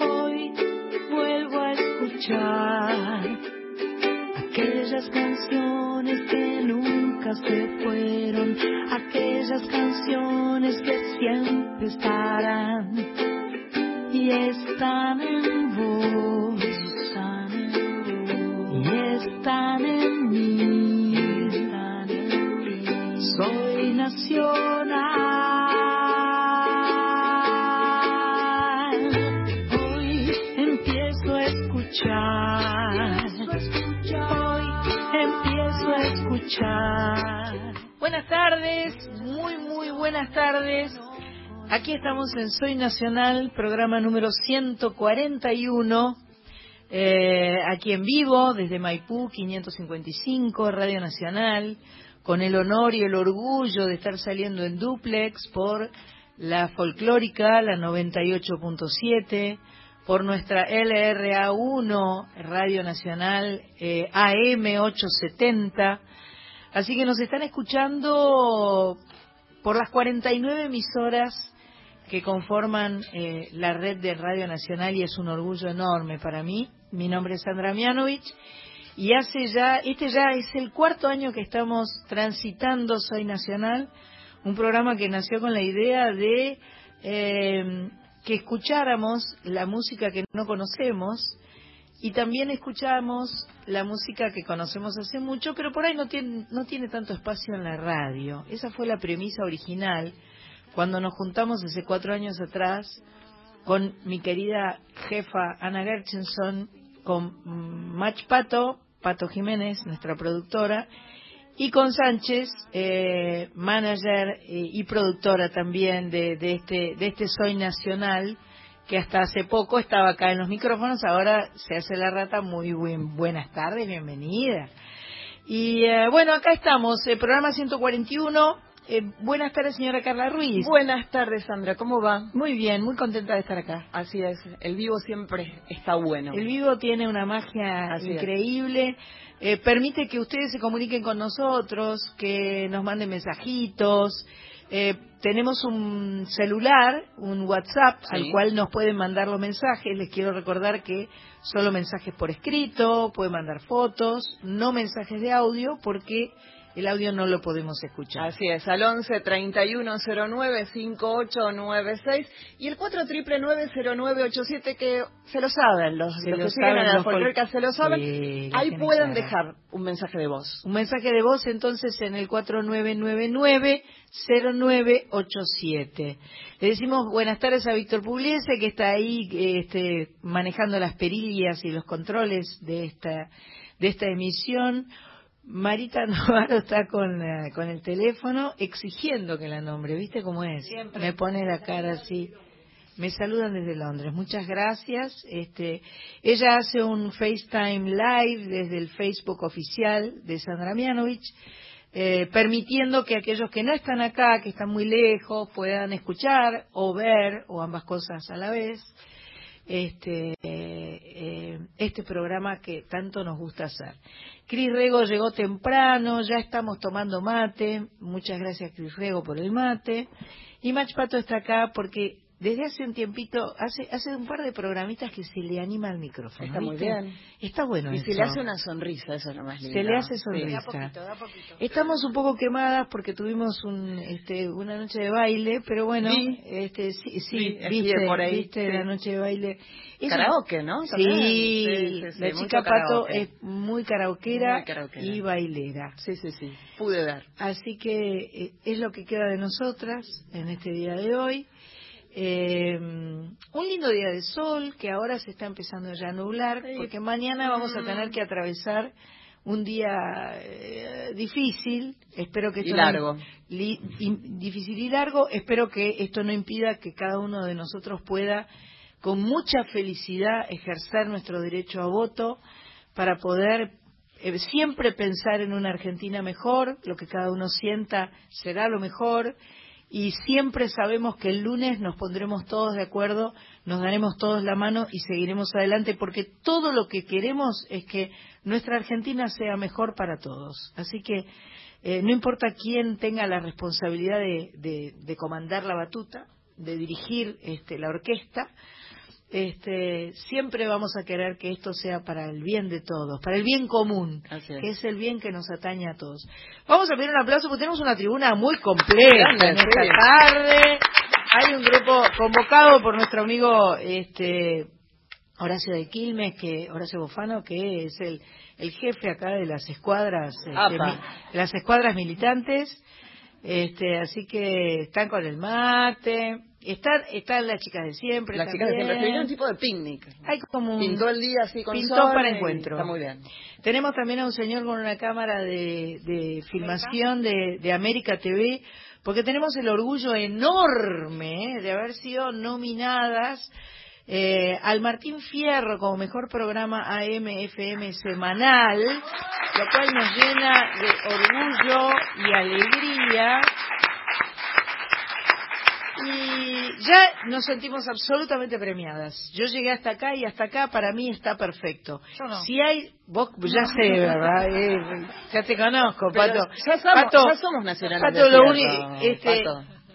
Hoy vuelvo a escuchar aquellas canciones que nunca se fueron, aquellas canciones que siempre estarán. Y están buenas tardes. Aquí estamos en Soy Nacional, programa número 141, eh, aquí en vivo, desde Maipú 555, Radio Nacional, con el honor y el orgullo de estar saliendo en duplex por la folclórica, la 98.7, por nuestra LRA1, Radio Nacional eh, AM 870. Así que nos están escuchando por las 49 emisoras que conforman eh, la red de Radio Nacional y es un orgullo enorme para mí. Mi nombre es Sandra Mianovich y hace ya, este ya es el cuarto año que estamos transitando Soy Nacional, un programa que nació con la idea de eh, que escucháramos la música que no conocemos y también escuchamos la música que conocemos hace mucho, pero por ahí no tiene, no tiene tanto espacio en la radio. Esa fue la premisa original cuando nos juntamos hace cuatro años atrás con mi querida jefa Ana Gerchenson, con Mach Pato, Pato Jiménez, nuestra productora, y con Sánchez, eh, manager eh, y productora también de, de, este, de este Soy Nacional, que hasta hace poco estaba acá en los micrófonos, ahora se hace la rata. Muy buen, buenas tardes, bienvenida. Y eh, bueno, acá estamos, el programa 141. Eh, buenas tardes, señora Carla Ruiz. Buenas tardes, Sandra. ¿Cómo va? Muy bien, muy contenta de estar acá. Así es, el vivo siempre está bueno. El vivo tiene una magia Así increíble. Eh, permite que ustedes se comuniquen con nosotros, que nos manden mensajitos. Eh, tenemos un celular, un WhatsApp, Sí. al cual nos pueden mandar los mensajes. Les quiero recordar que solo mensajes por escrito, pueden mandar fotos, no mensajes de audio, porque el audio no lo podemos escuchar. Así es, al 11 31 09 5896 y el 4 triple 0987 que se lo saben, los, Se los lo que siguen saben a la folclórica se lo saben. Sí, Ahí pueden dejar un mensaje de voz. Un mensaje de voz entonces en el 4999-0987. Le decimos buenas tardes a Víctor Pugliese que está ahí este, manejando las perillas y los controles de esta, de esta emisión. Marita Navarro está con, con el teléfono exigiendo que la nombre, ¿viste cómo es? Me pone la cara así. Me saludan desde Londres, muchas gracias. Este, ella hace un FaceTime Live desde el Facebook oficial de Sandra Mianovich, eh, permitiendo que aquellos que no están acá, que están muy lejos, puedan escuchar o ver, o ambas cosas a la vez, este, eh, este programa que tanto nos gusta hacer. Cris Rego llegó temprano, ya estamos tomando mate. Muchas gracias, Cris Rego, por el mate. Y Mach Pato está acá porque desde hace un tiempito, hace, hace un par de programitas que se le anima al micrófono. Está muy bien. Está bueno Y eso. se le hace una sonrisa, eso es lo más lindo. Se le hace Sí. sonrisa. Estamos un poco quemadas porque tuvimos un, este, una noche de baile, pero bueno, Vi. este, sí, sí, Vi, viste, por ahí, viste sí. la noche de baile. Eso- Karaoke, ¿no? Sí. Sí, sí, sí, la chica Pato karaoke. es muy karaoquera, Muy karaoquera. y bailera. Sí, sí, sí. Pude ver. Así que eh, es lo que queda de nosotras en este día de hoy. Eh, un lindo día de sol que ahora se está empezando ya a nublar, porque mañana vamos a Mm. tener que atravesar un día eh, difícil. Espero que Y esto no- largo. li- y- difícil y largo. Espero que esto no impida que cada uno de nosotros pueda, con mucha felicidad, ejercer nuestro derecho a voto para poder eh, siempre pensar en una Argentina mejor, lo que cada uno sienta será lo mejor y siempre sabemos que el lunes nos pondremos todos de acuerdo, nos daremos todos la mano y seguiremos adelante porque todo lo que queremos es que nuestra Argentina sea mejor para todos. Así que eh, no importa quién tenga la responsabilidad de, de- de comandar la batuta, de dirigir este, la orquesta, este, siempre vamos a querer que esto sea para el bien de todos, para el bien común, que es el bien que nos atañe a todos. Vamos a pedir un aplauso porque tenemos una tribuna muy completa en esta tarde. Hay un grupo convocado por nuestro amigo este, Horacio de Quilmes, que Horacio Bofano, que es el, el jefe acá de las escuadras, este, las escuadras militantes. Este, así que están con el mate, están, están las chicas de siempre. Las chicas de siempre, pero un tipo de picnic. Hay como un, Pintó el día así con Pintó para encuentro. Está muy bien. Tenemos también a un señor con una cámara de, de filmación de, de América TV, porque tenemos el orgullo enorme ¿eh? de haber sido nominadas eh, al Martín Fierro como mejor programa AM-FM semanal, lo cual nos llena de orgullo y alegría. Y ya nos sentimos absolutamente premiadas. Yo llegué hasta acá y hasta acá para mí está perfecto. Si hay, vos ya sé, ¿verdad? Eh, ya te conozco, Pato. Ya somos, nacionales. Pato, lo único, este,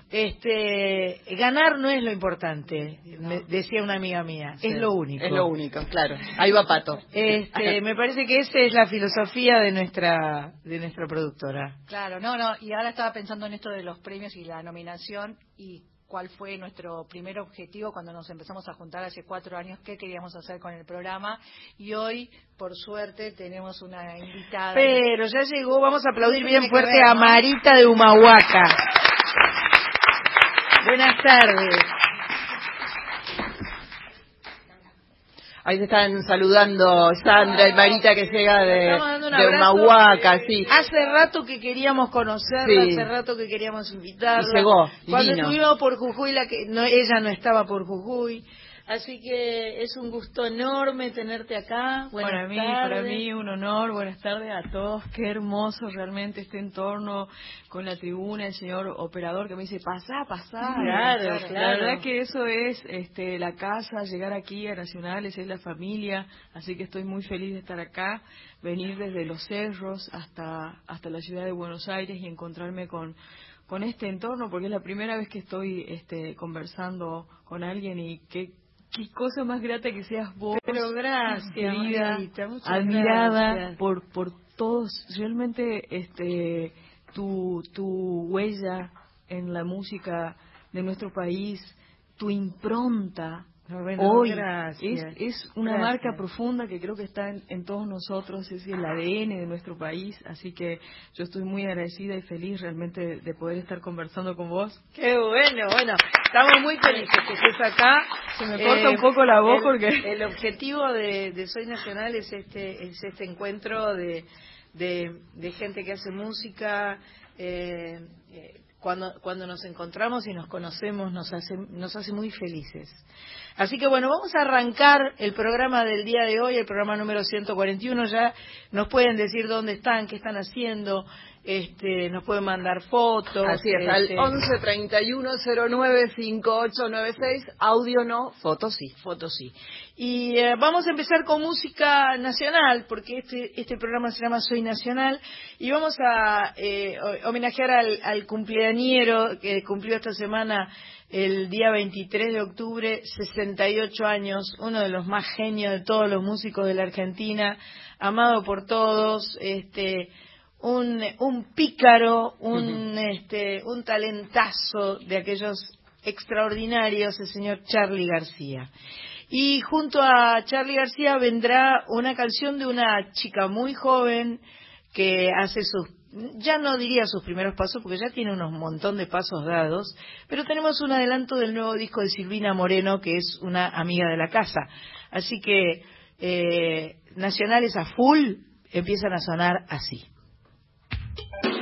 este, ganar no es lo importante, me decía una amiga mía, es lo único. Es lo único, claro. Ahí va Pato. Este, me parece que esa es la filosofía de nuestra de nuestra productora. Claro, no, no, y ahora estaba pensando en esto de los premios y la nominación y cuál fue nuestro primer objetivo cuando nos empezamos a juntar hace cuatro años, qué queríamos hacer con el programa. Y hoy, por suerte, tenemos una invitada. Pero ya llegó, vamos a aplaudir bien fuerte a Marita de Humahuaca. Buenas tardes. Ahí se están saludando Sandra y Marita que llega de, de sí. Hace rato que queríamos conocerla, hace rato que queríamos invitarla. Y llegó. Cuando estuvimos por Jujuy, la que, no, ella no estaba por Jujuy. Así que es un gusto enorme tenerte acá. Buenas para mí, para mí un honor. Buenas tardes a todos. Qué hermoso realmente este entorno con la tribuna, el señor operador que me dice pasá, pasá. Claro, claro. La verdad que eso es este, la casa, llegar aquí a Nacionales es la familia. Así que estoy muy feliz de estar acá, venir desde los cerros hasta hasta la ciudad de Buenos Aires y encontrarme con con este entorno porque es la primera vez que estoy este, conversando con alguien y qué qué cosa más grata que seas vos, Pero gracias, querida, admirada por por todos, realmente este tu tu huella en la música de nuestro país, tu impronta hoy es, es una marca profunda que creo que está en, todos nosotros, es el ADN de nuestro país, así que yo estoy muy agradecida y feliz realmente de, poder estar conversando con vos. Qué bueno, bueno, estamos muy felices que estés acá. Se me corta un eh, poco la voz porque... El objetivo de, Soy Nacional es este, es este encuentro de, de, gente que hace música, eh, eh, cuando, cuando nos encontramos y nos conocemos nos hace, nos hace muy felices. Así que bueno, vamos a arrancar el programa del día de hoy, el programa número 141. Ya nos pueden decir dónde están, qué están haciendo, este, nos pueden mandar fotos. Así es, al 11 31 09 5896, audio no, fotos sí. Fotos sí. Y eh, vamos a empezar con música nacional, porque este, este programa se llama Soy Nacional, y vamos a eh, homenajear al, al cumpleañero que cumplió esta semana el día 23 de octubre, 68 años, uno de los más genios de todos los músicos de la Argentina, amado por todos, este, un, un pícaro, un, este, un talentazo de aquellos extraordinarios, el señor Charlie García. Y junto a Charlie García vendrá una canción de una chica muy joven que hace sus ya no diría sus primeros pasos porque ya tiene unos montón de pasos dados, pero tenemos un adelanto del nuevo disco de Silvina Moreno, que es una amiga de la casa. Así que eh, nacionales a full empiezan a sonar así. Thank you.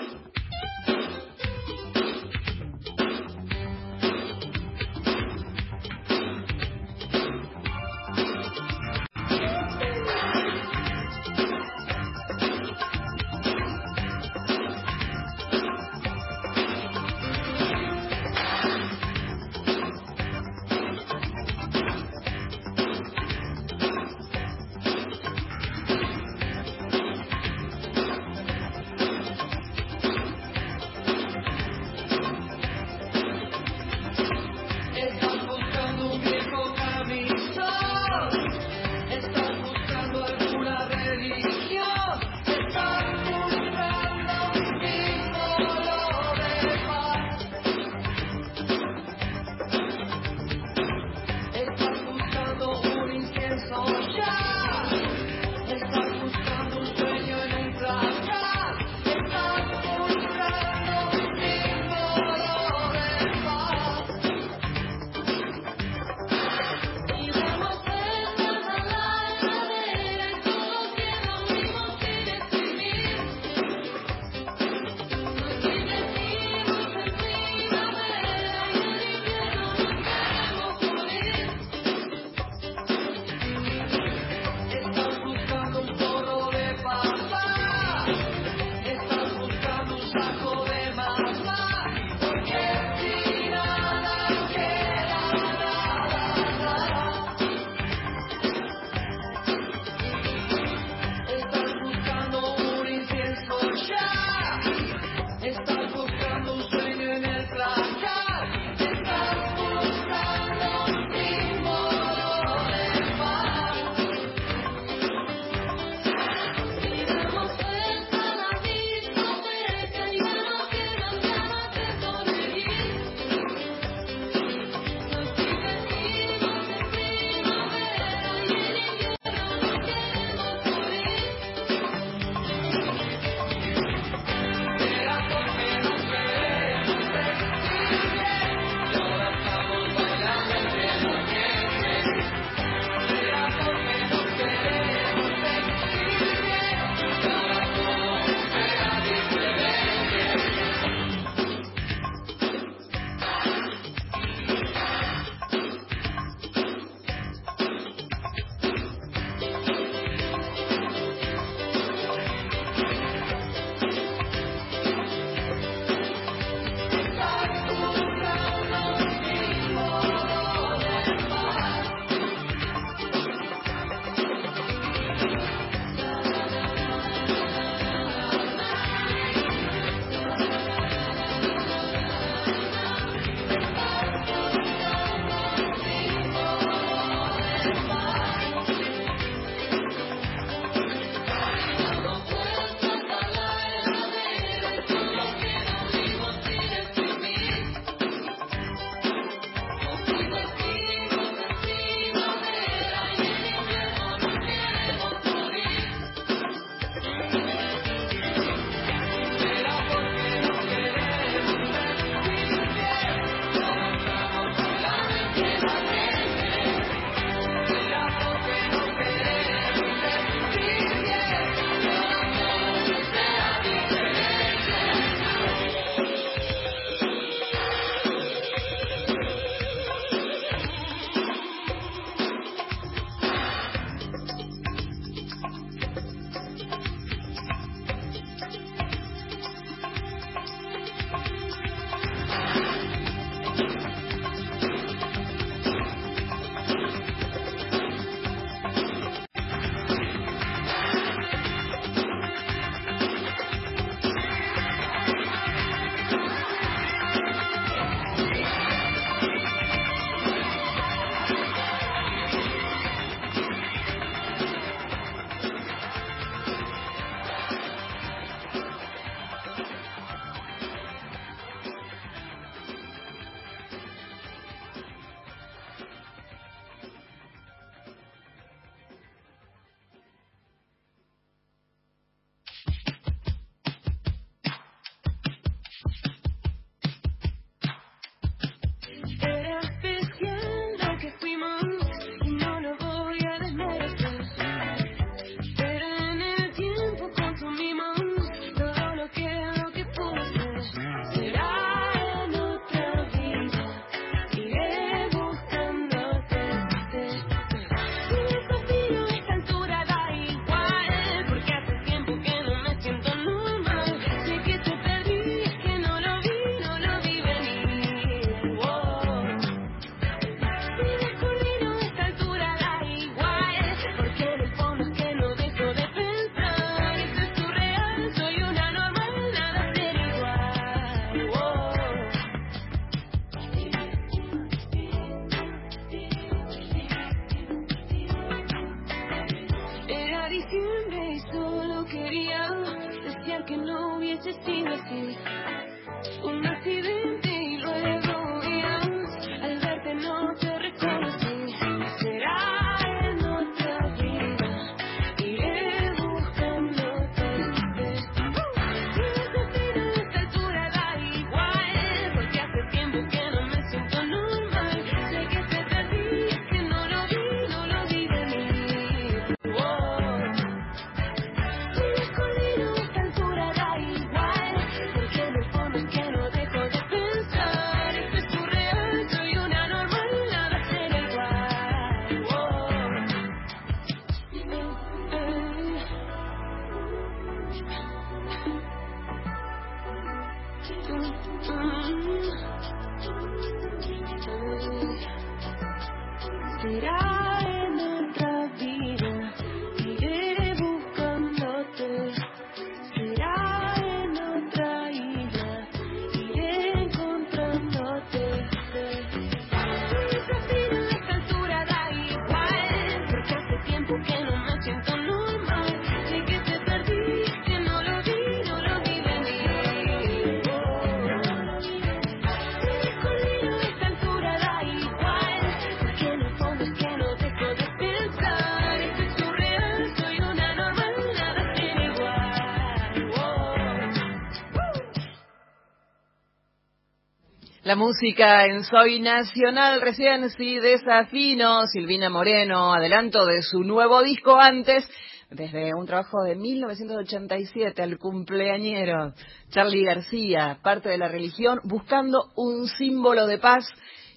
Música en Soy Nacional, recién sí, desafino, Silvina Moreno, adelanto de su nuevo disco antes, desde un trabajo de 1987 al cumpleañero Charlie García, parte de la religión, buscando un símbolo de paz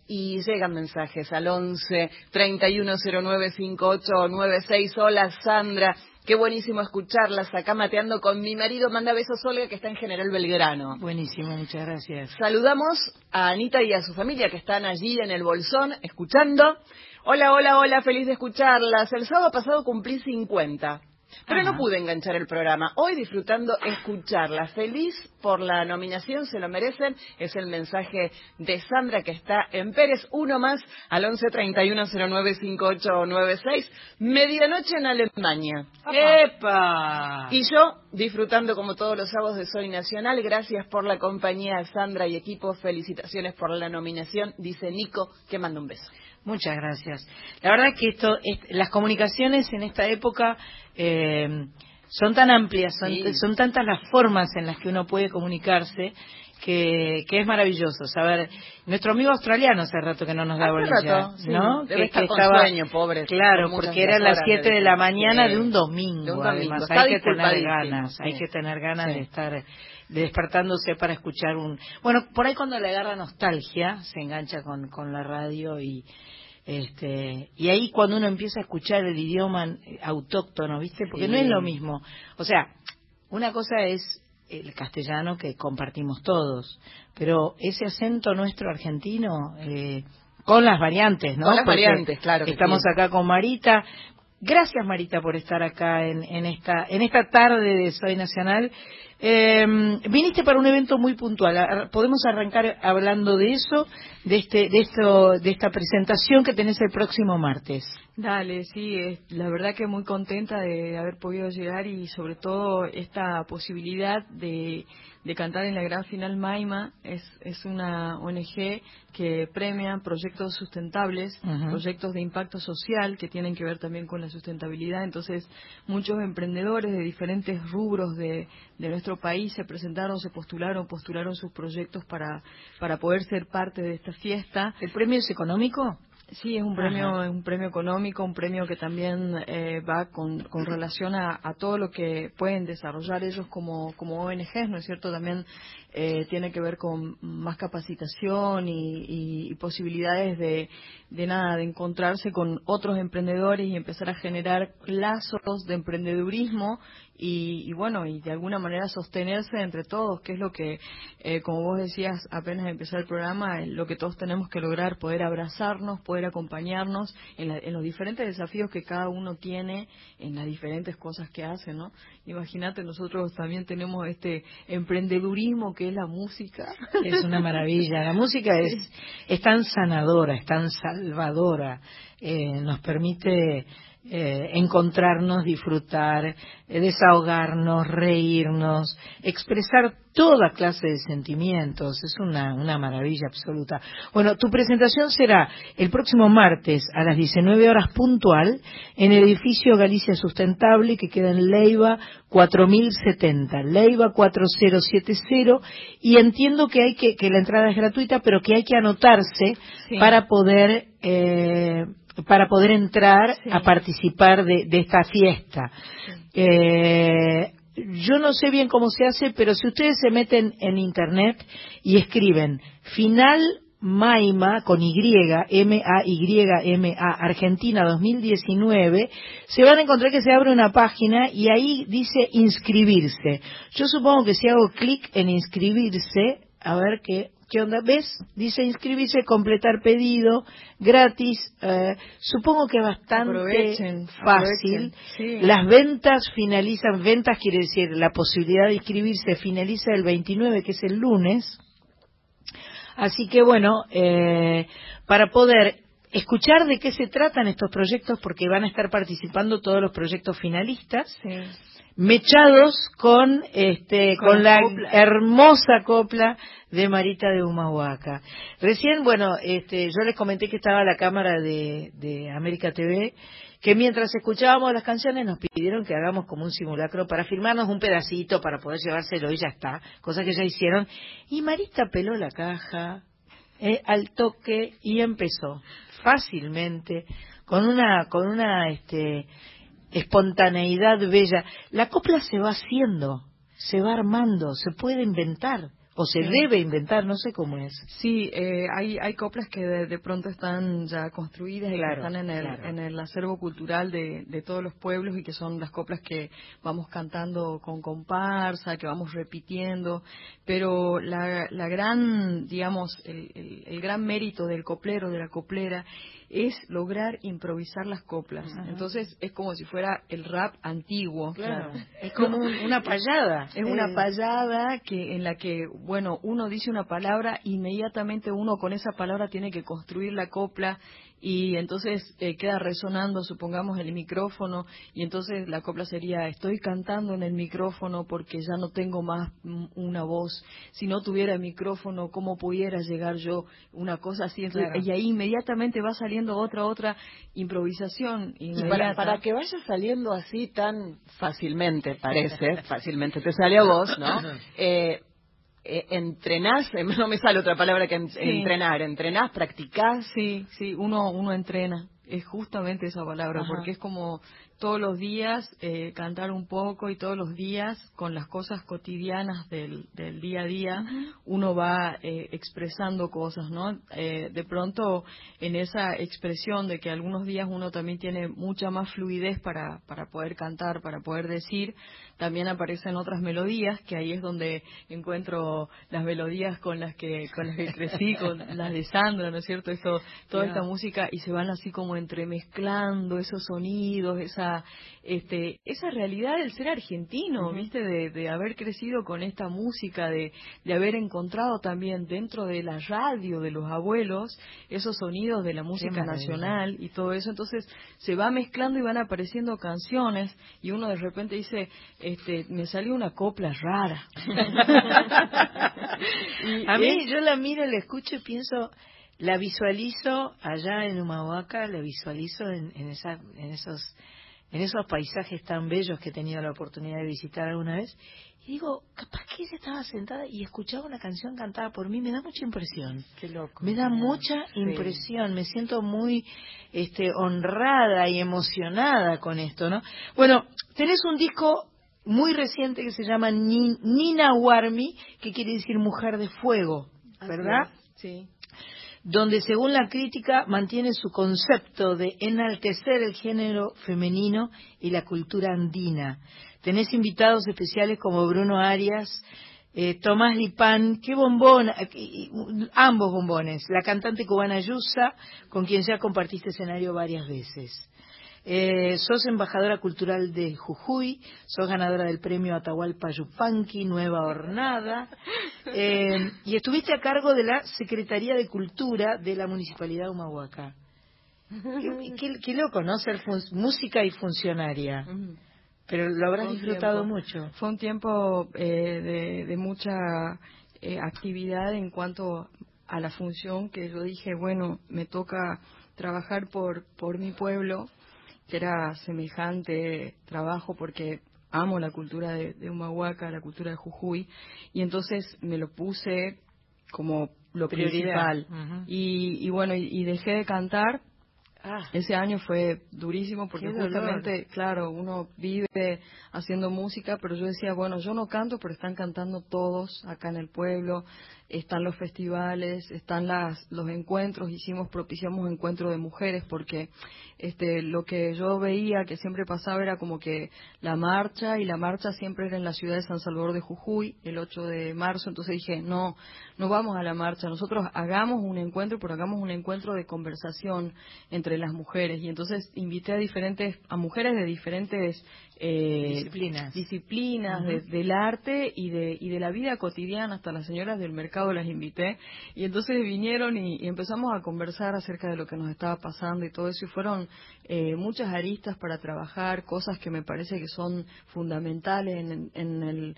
y llegan mensajes al 11 3109 5896. Hola Sandra, Qué buenísimo escucharlas acá mateando con mi marido. Manda besos Olga, que está en General Belgrano. Buenísimo, muchas gracias. Saludamos a Anita y a su familia que están allí en el Bolsón escuchando. Hola, hola, hola, feliz de escucharlas. El sábado pasado cumplí 50. Pero no pude enganchar el programa. Hoy disfrutando escucharla. Feliz por la nominación, se lo merecen. Es el mensaje de Sandra que está en Pérez. Uno más al 1131095896. Medianoche en Alemania. ¡Epa! Y yo disfrutando como todos los sábados de Soy Nacional. Gracias por la compañía, Sandra y equipo. Felicitaciones por la nominación. Dice Nico que manda un beso. Muchas gracias. La verdad que esto, las comunicaciones en esta época eh, son tan amplias, son, tantas las formas en las que uno puede comunicarse que, es maravilloso saber. Nuestro amigo australiano hace rato que no nos da bolilla, ¿no? que, estaba, sueño, pobre. Claro, porque eran las 7 de la mañana de un domingo. Además, hay que tener ganas, hay que tener ganas de estar despertándose para escuchar un. Bueno, por ahí cuando le agarra nostalgia se engancha con, con la radio y este, y ahí cuando uno empieza a escuchar el idioma eh, autóctono, ¿viste? Porque no es lo mismo. O sea, una cosa es el castellano que compartimos todos, pero ese acento nuestro argentino, eh, con las variantes, ¿no? Con las variantes, claro. estamos acá con Marita. Gracias Marita por estar acá en, en, esta en esta tarde de Soy Nacional eh, viniste para un evento muy puntual. Podemos arrancar hablando de eso, de este, de esto, de esta presentación que tenés el próximo martes. Dale, sí, la verdad que muy contenta de haber podido llegar y sobre todo esta posibilidad de de cantar en la gran final Maima es, es una ONG que premia proyectos sustentables, proyectos de impacto social que tienen que ver también con la sustentabilidad. Entonces, muchos emprendedores de diferentes rubros de, de nuestro país se presentaron, se postularon, postularon sus proyectos para, para poder ser parte de esta fiesta. ¿El premio es económico? Sí, es un premio, un premio económico, un premio que también eh, va con, con relación a, a, todo lo que pueden desarrollar ellos como, como ONGs, ¿no es cierto? También eh, tiene que ver con más capacitación y, y, posibilidades de, de nada, de encontrarse con otros emprendedores y empezar a generar lazos de emprendedurismo y, bueno, y de alguna manera sostenerse entre todos, que es lo que, eh, como vos decías apenas empezar el programa, lo que todos tenemos que lograr, poder abrazarnos, poder acompañarnos en, en, los diferentes desafíos que cada uno tiene, en las diferentes cosas que hace, ¿no? Imagínate, nosotros también tenemos este emprendedurismo que es la música. Es una maravilla, la música es, es tan sanadora, es tan salvadora, eh, nos permite eh, encontrarnos, disfrutar, eh, desahogarnos, reírnos, expresar toda clase de sentimientos. Es una, una maravilla absoluta. Bueno, tu presentación será el próximo martes a las 19 horas puntual en el edificio Galicia Sustentable que queda en Leiva 4070, Leiva 4070 y entiendo que hay que, que la entrada es gratuita, pero que hay que anotarse para poder eh, para poder entrar a participar de, esta fiesta. Eh, yo no sé bien cómo se hace, pero si ustedes se meten en internet y escriben final Maima con Y, M-A-Y-M-A, Argentina 2019, se van a encontrar que se abre una página y ahí dice inscribirse. Yo supongo que si hago clic en inscribirse, a ver qué ¿Qué onda? ¿Ves? Dice inscribirse, completar pedido, gratis. Eh, supongo que bastante fácil. Las ventas finalizan, ventas quiere decir la posibilidad de inscribirse finaliza el 29, que es el lunes. Así que bueno, eh, para poder escuchar de qué se tratan estos proyectos, porque van a estar participando todos los proyectos finalistas. Mechados con este con, la hermosa copla de Marita de Humahuaca. Recién, bueno, este, yo les comenté que estaba la cámara de, de América TV, que mientras escuchábamos las canciones nos pidieron que hagamos como un simulacro para filmarnos un pedacito para poder llevárselo y ya está, cosa que ya hicieron. Y Marita peló la caja eh, al toque y empezó fácilmente con una con una este espontaneidad bella. La copla se va haciendo, se va armando, se puede inventar o se debe inventar, no sé cómo es. Sí, eh, hay, hay coplas que de, pronto están ya construidas y que están en el, en el acervo cultural de, de, todos los pueblos y que son las coplas que vamos cantando con comparsa, que vamos repitiendo, pero la, la gran, digamos, el, el gran mérito del coplero, de la coplera, es lograr improvisar las coplas. Entonces es como si fuera el rap antiguo. Claro. Es como una payada. Es una payada que en la que, bueno, uno dice una palabra, inmediatamente uno con esa palabra tiene que construir la copla y entonces eh, queda resonando, supongamos, el micrófono y entonces la copla sería estoy cantando en el micrófono porque ya no tengo más una voz. Si no tuviera el micrófono, ¿cómo pudiera llegar yo? Una cosa así. Y ahí inmediatamente va saliendo otra, otra improvisación. Para, para, que vaya saliendo así tan fácilmente, parece, fácilmente te sale a vos, ¿no? Eh, eh, entrenás, no me sale otra palabra que entrenar, entrenás, practicás. Sí, sí, uno, uno entrena, es justamente esa palabra, porque es como todos los días eh, cantar un poco y todos los días con las cosas cotidianas del, del día a día uno va eh, expresando cosas, ¿no? Eh, de pronto en esa expresión de que algunos días uno también tiene mucha más fluidez para, para poder cantar, para poder decir, también aparecen otras melodías, que ahí es donde encuentro las melodías con las que, con las que crecí, con las de Sandra, ¿no es cierto? Esto, toda esta música y se van así como entremezclando esos sonidos, esa, este, esa realidad del ser argentino, ¿viste? De, de, haber crecido con esta música, de, de haber encontrado también dentro de la radio de los abuelos esos sonidos de la música nacional y todo eso. Entonces se va mezclando y van apareciendo canciones y uno de repente dice, este, me salió una copla rara. a mí yo la miro, la escucho y pienso, la visualizo allá en Humahuaca, la visualizo en, en, esa, en esos en esos paisajes tan bellos que he tenido la oportunidad de visitar alguna vez y digo, capaz que ella estaba sentada y escuchaba una canción cantada por mí, me da mucha impresión. Qué loco. Me da mucha impresión, me siento muy este, honrada y emocionada con esto, ¿no? Bueno, tenés un disco muy reciente que se llama Nina Warmi, que quiere decir mujer de fuego, ¿verdad? Sí. Donde según la crítica mantiene su concepto de enaltecer el género femenino y la cultura andina. Tenés invitados especiales como Bruno Arias, eh, Tomás Lipán, qué bombón, eh, ambos bombones, la cantante cubana Yusa, con quien ya compartiste escenario varias veces. Eh, sos embajadora cultural de Jujuy, sos ganadora del premio Atahualpa Yupanqui, Nueva Hornada, eh, y estuviste a cargo de la Secretaría de Cultura de la Municipalidad de Humahuaca. Qué, qué, loco, ¿no? Ser música y funcionaria. Pero lo habrás disfrutado mucho. Fue un tiempo eh, de, mucha eh, actividad en cuanto a la función que yo dije, bueno, me toca trabajar por, por mi pueblo, que era semejante trabajo porque amo la cultura de, de Humahuaca, la cultura de Jujuy, y entonces me lo puse como lo principal. y, bueno, y, dejé de cantar. Ah. Ese año fue durísimo porque justamente, claro, uno vive haciendo música, pero yo decía, bueno, yo no canto, pero están cantando todos acá en el pueblo, están los festivales, están las, los encuentros, hicimos, propiciamos encuentros de mujeres porque este, lo que yo veía que siempre pasaba era como que la marcha y la marcha siempre era en la ciudad de San Salvador de Jujuy, el 8 de marzo, entonces dije, no, no vamos a la marcha, nosotros hagamos un encuentro, pero hagamos un encuentro de conversación entre las mujeres y entonces invité a diferentes, a mujeres de diferentes eh, disciplinas, disciplinas del arte y de, y de la vida cotidiana, hasta las señoras del mercado las invité, y entonces vinieron y, empezamos a conversar acerca de lo que nos estaba pasando y todo eso, y fueron eh, muchas aristas para trabajar, cosas que me parece que son fundamentales en, en el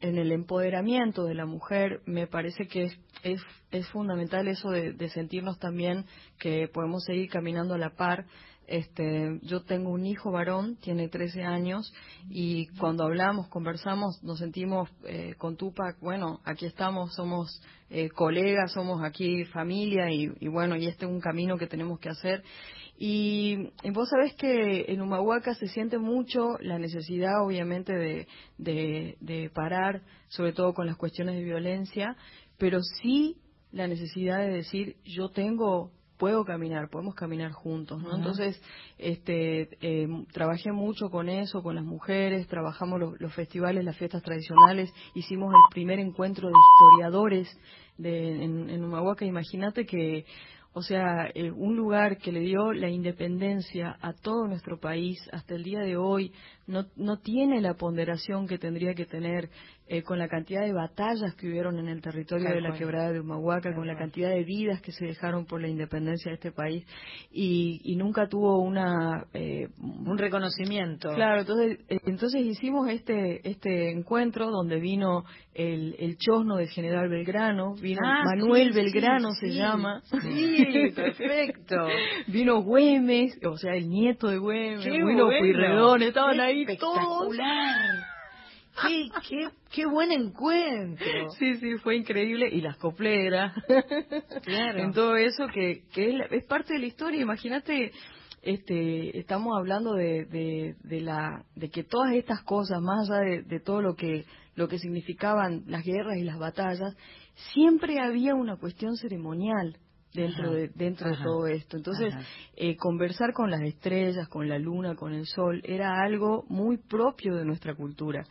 en el empoderamiento de la mujer. Me parece que es, es, es fundamental eso de, de, sentirnos también que podemos seguir caminando a la par este, yo tengo un hijo varón, tiene 13 años, y cuando hablamos, conversamos, nos sentimos eh, con Tupac, bueno, aquí estamos, somos eh, colegas, somos aquí familia, y, bueno, y este es un camino que tenemos que hacer. Y, vos sabés que en Humahuaca se siente mucho la necesidad, obviamente, de, de parar, sobre todo con las cuestiones de violencia, pero sí la necesidad de decir, yo tengo puedo caminar, podemos caminar juntos, ¿no? Entonces, este, eh, trabajé mucho con eso, con las mujeres, trabajamos los, festivales, las fiestas tradicionales, hicimos el primer encuentro de historiadores de, en, en Humahuaca. Imagínate que o sea, eh, un lugar que le dio la independencia a todo nuestro país hasta el día de hoy no, no tiene la ponderación que tendría que tener eh, con la cantidad de batallas que hubieron en el territorio de la quebrada de Humahuaca, con la cantidad de vidas que se dejaron por la independencia de este país y, y nunca tuvo una eh, un reconocimiento. Claro, entonces entonces hicimos este este encuentro donde vino el, el chosno del general Belgrano, vino ah, Manuel Belgrano se llama. Sí, perfecto. vino Güemes, o sea, el nieto de Güemes, vino bueno. estaban ahí Espectacular. Qué, qué, qué buen encuentro. Sí, sí, fue increíble. Y las copleras. Claro. en todo eso que, que es, parte de la historia. Imagínate, este, estamos hablando de, de, de, la, de que todas estas cosas, más allá de, de todo lo que, lo que significaban las guerras y las batallas, siempre había una cuestión ceremonial dentro de dentro de todo esto. Entonces eh, conversar con las estrellas con la luna con el sol era algo muy propio de nuestra cultura.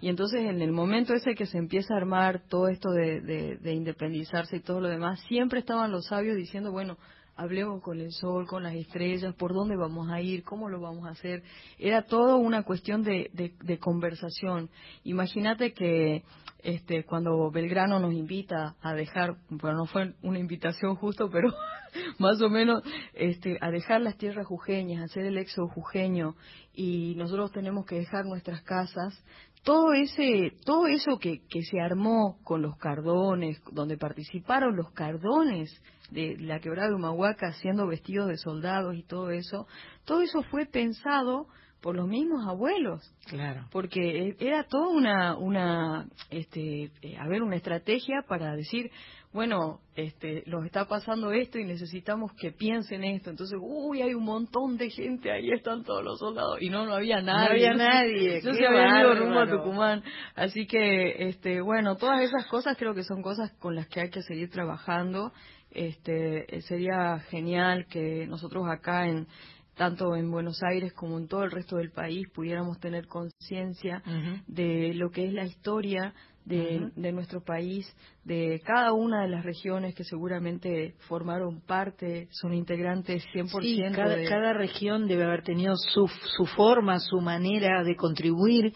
Y entonces en el momento ese que se empieza a armar todo esto de, de, independizarse y todo lo demás siempre estaban los sabios diciendo bueno hablemos con el sol, con las estrellas, por dónde vamos a ir, cómo lo vamos a hacer. Era todo una cuestión de, de conversación. Imagínate que este, cuando Belgrano nos invita a dejar, bueno, no fue una invitación justo, pero más o menos este, a dejar las tierras jujeñas, a hacer el éxodo jujeño y nosotros tenemos que dejar nuestras casas, todo ese, todo eso que, que se armó con los cardones, donde participaron los cardones de la quebrada de Humahuaca siendo vestidos de soldados y todo eso, todo eso fue pensado por los mismos abuelos. Claro. Porque era toda una, una este, eh, a ver, una estrategia para decir, bueno, este, los está pasando esto y necesitamos que piensen esto. Entonces, uy, hay un montón de gente, ahí están todos los soldados. Y no, no había nadie. No había nadie. Yo se había ido rumbo a Tucumán. Así que, este, bueno, todas esas cosas creo que son cosas con las que hay que seguir trabajando. Este, sería genial que nosotros acá en, tanto en Buenos Aires como en todo el resto del país, pudiéramos tener conciencia de lo que es la historia de, nuestro país, de cada una de las regiones que seguramente formaron parte, son integrantes 100%. Sí, cada, cada región debe haber tenido su, su forma, su manera de contribuir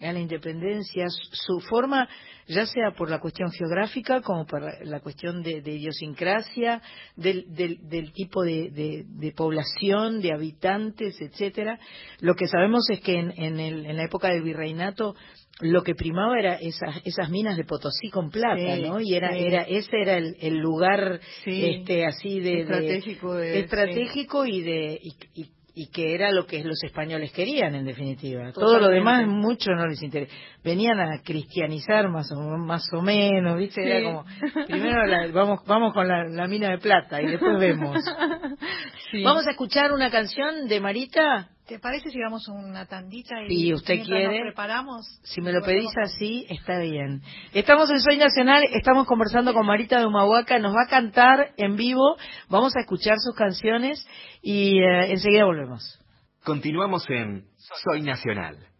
a la independencia, su forma, ya sea por la cuestión geográfica como por la, cuestión de, idiosincrasia, del, del, tipo de, población, de habitantes, etcétera. Lo que sabemos es que en, en, el, en la época del virreinato lo que primaba era esas, esas minas de Potosí con plata, ¿no? Y era, era, ese era el, lugar, este, así de estratégico, estratégico y de y, y que era lo que los españoles querían en definitiva. Todo lo demás mucho no les interesa. Venían a cristianizar más o, más o menos, ¿viste? Era como, primero vamos, vamos con la, mina de plata y después vemos. Vamos a escuchar una canción de Marita. ¿Te parece si vamos una tandita y usted quiere, preparamos? Si me lo pedís así, está bien. Estamos en Soy Nacional, estamos conversando con Marita de Humahuaca, nos va a cantar en vivo, vamos a escuchar sus canciones y eh, enseguida volvemos. Continuamos en Soy Nacional.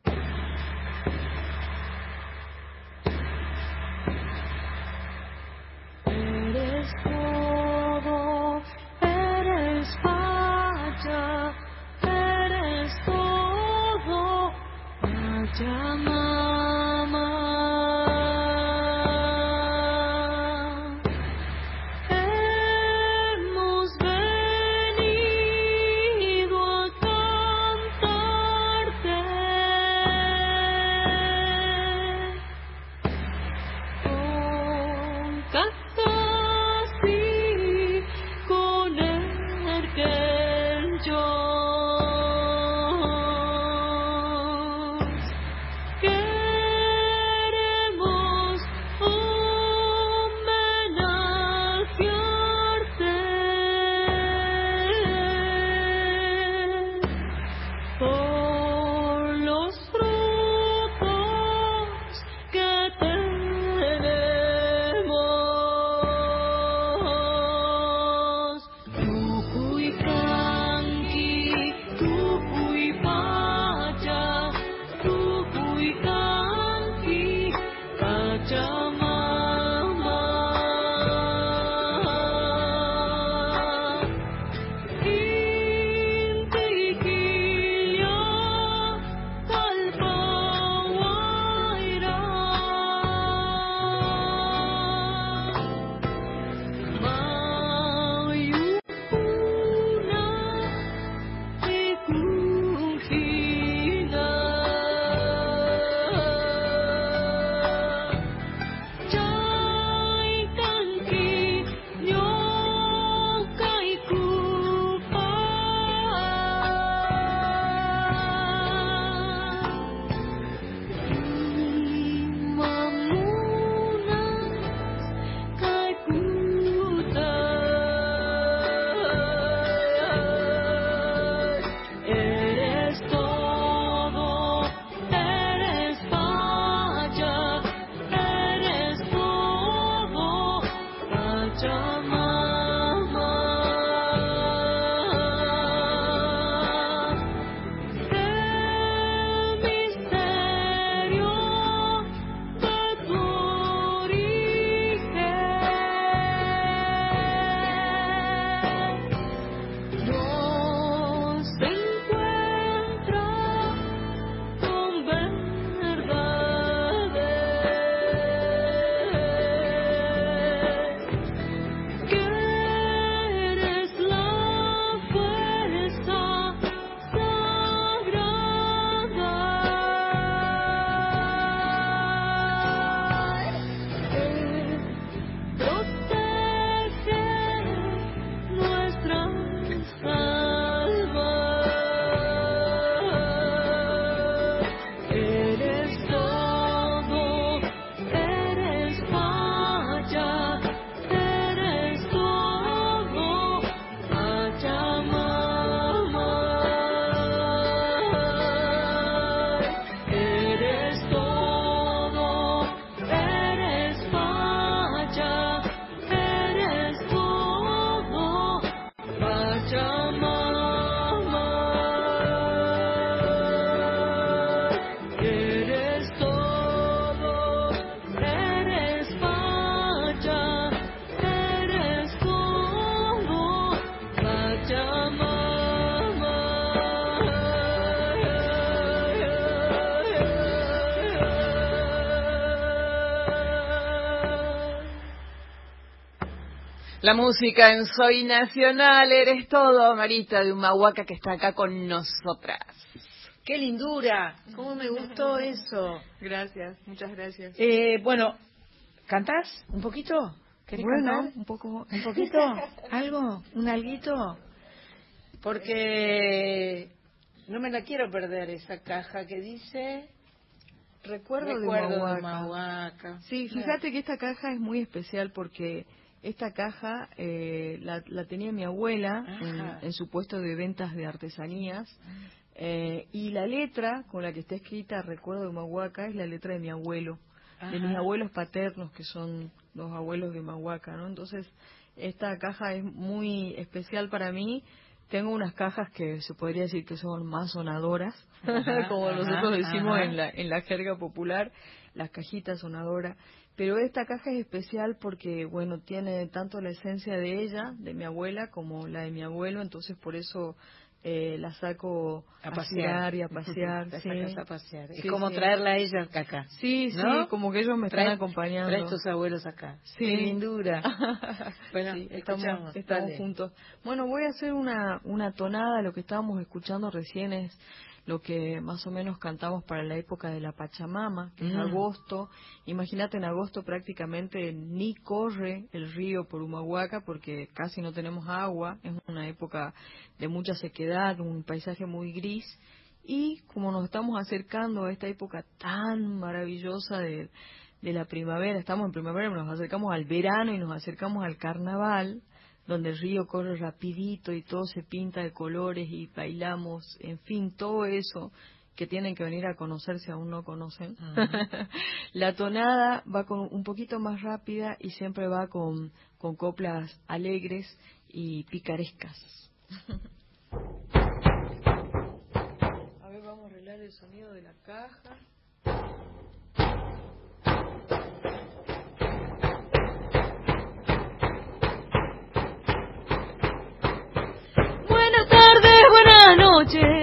La música en Soy Nacional, eres todo, Marita de Humahuaca, que está acá con nosotras. ¡Qué lindura! ¿Cómo me gustó eso? Gracias, muchas gracias. Eh, bueno, ¿cantás un poquito? ¿Querés Bueno, cantar? un poco. ¿Un poquito? ¿Algo? ¿Un alguito? Porque no me la quiero perder esa caja que dice Recuerdo, Recuerdo de. Mahuaca. Sí, fíjate que esta caja es muy especial porque esta caja eh, la, la tenía mi abuela en, su puesto de ventas de artesanías eh, y la letra con la que está escrita Recuerdo de Mahuaca es la letra de mi abuelo, de mis abuelos paternos que son los abuelos de Mahuaca, ¿no? Entonces esta caja es muy especial para mí. Tengo unas cajas que se podría decir que son más sonadoras, Ajá, como ajá, nosotros decimos en la, en la jerga popular, las cajitas sonadoras. Pero esta caja es especial porque, bueno, tiene tanto la esencia de ella, de mi abuela, como la de mi abuelo, entonces por eso eh, la saco A pasear. y a pasear. La sí. sacas a pasear. Es Sí, como sí. traerla a ella acá. Sí, sí, como que ellos me están Trae- acompañando. Trae tus abuelos acá. Sí. Qué lindura. Bueno, estamos, estamos juntos. Bueno, voy a hacer una, una tonada. Lo que estábamos escuchando recién es lo que más o menos cantamos para la época de la Pachamama, que es Mm. agosto. Imagínate, en agosto prácticamente ni corre el río por Humahuaca porque casi no tenemos agua. Es una época de mucha sequedad, un paisaje muy gris. Y como nos estamos acercando a esta época tan maravillosa de, de la primavera, estamos en primavera, nos acercamos al verano y nos acercamos al carnaval, donde el río corre rapidito y todo se pinta de colores y bailamos, en fin, todo eso que tienen que venir a conocer si aún no conocen. la tonada va con un poquito más rápida y siempre va con, con coplas alegres y picarescas. A ver, vamos a arreglar el sonido de la caja. Buenas noches, señores,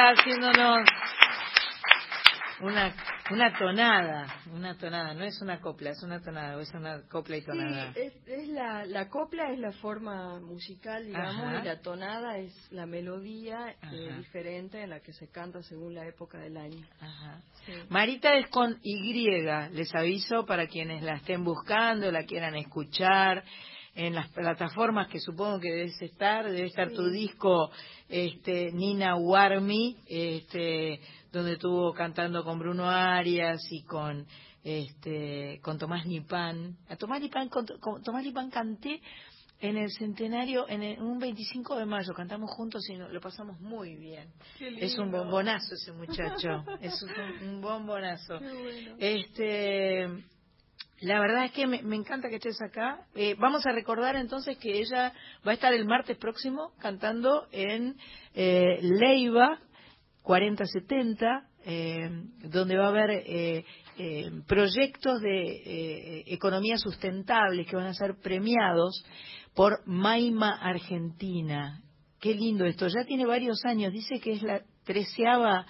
Humahuaca haciéndonos una, una tonada, una tonada, no es una copla, es una tonada, es una copla y tonada. Sí, es, es la, la copla es la forma musical, digamos, Ajá. y la tonada es la melodía eh, diferente en la que se canta según la época del año. Ajá. Sí. Marita es con Y, les aviso para quienes la estén buscando, la quieran escuchar en las plataformas que supongo que debes estar, debe estar tu disco este Nina Warmi, este donde estuvo cantando con Bruno Arias y con este con Tomás Lipán. A Tomás Lipán con, con Tomás Lipán canté en el centenario, en el- un 25 de mayo, cantamos juntos y lo pasamos muy bien. Es un bombonazo ese muchacho, es un, un bombonazo. Este, la verdad es que me, encanta que estés acá. Eh, vamos a recordar entonces que ella va a estar el martes próximo cantando en eh, Leiva 4070, eh, donde va a haber eh, eh, proyectos de eh, economía sustentable que van a ser premiados por Maima Argentina. Qué lindo esto. Ya tiene varios años. Dice que es la treceava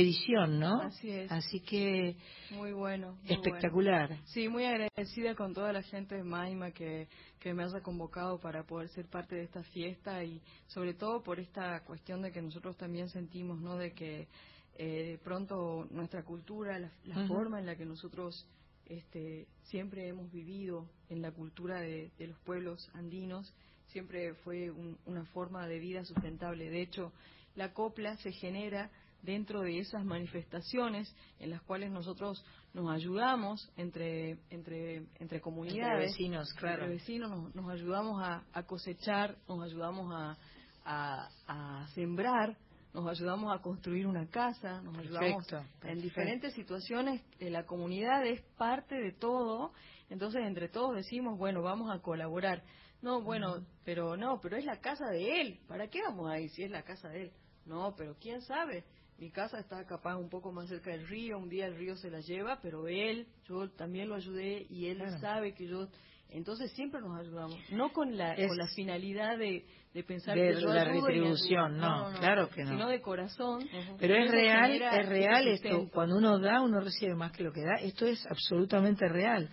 edición, ¿no? Así es. Así que Muy bueno. muy espectacular. bueno. Sí, muy agradecida con toda la gente de Maima que, que me haya convocado para poder ser parte de esta fiesta y sobre todo por esta cuestión de que nosotros también sentimos, ¿no? De que eh, de pronto nuestra cultura, la, la forma en la que nosotros este, siempre hemos vivido en la cultura de, de los pueblos andinos, siempre fue un- una forma de vida sustentable. De hecho, la copla se genera dentro de esas manifestaciones en las cuales nosotros nos ayudamos entre entre entre comunidades Entre vecinos, claro. entre vecinos nos, nos ayudamos a, a cosechar nos ayudamos a, a, a sembrar nos ayudamos a construir una casa nos ayudamos Perfecto, en diferentes situaciones eh, la comunidad es parte de todo. Entonces entre todos decimos bueno vamos a colaborar no bueno pero no pero es la casa de él. Para qué vamos ahí si es la casa de él no pero quién sabe mi casa está capaz un poco más cerca del río, un día el río se la lleva, pero él, yo también lo ayudé y él Claro. sabe que yo... Entonces siempre nos ayudamos, no con la, Es- con la finalidad de, de pensar de que yo la retribución, ayudo. no, claro que no. Sino de corazón. Pero es real, es real esto. Cuando uno da, uno recibe más que lo que da. Esto es absolutamente real.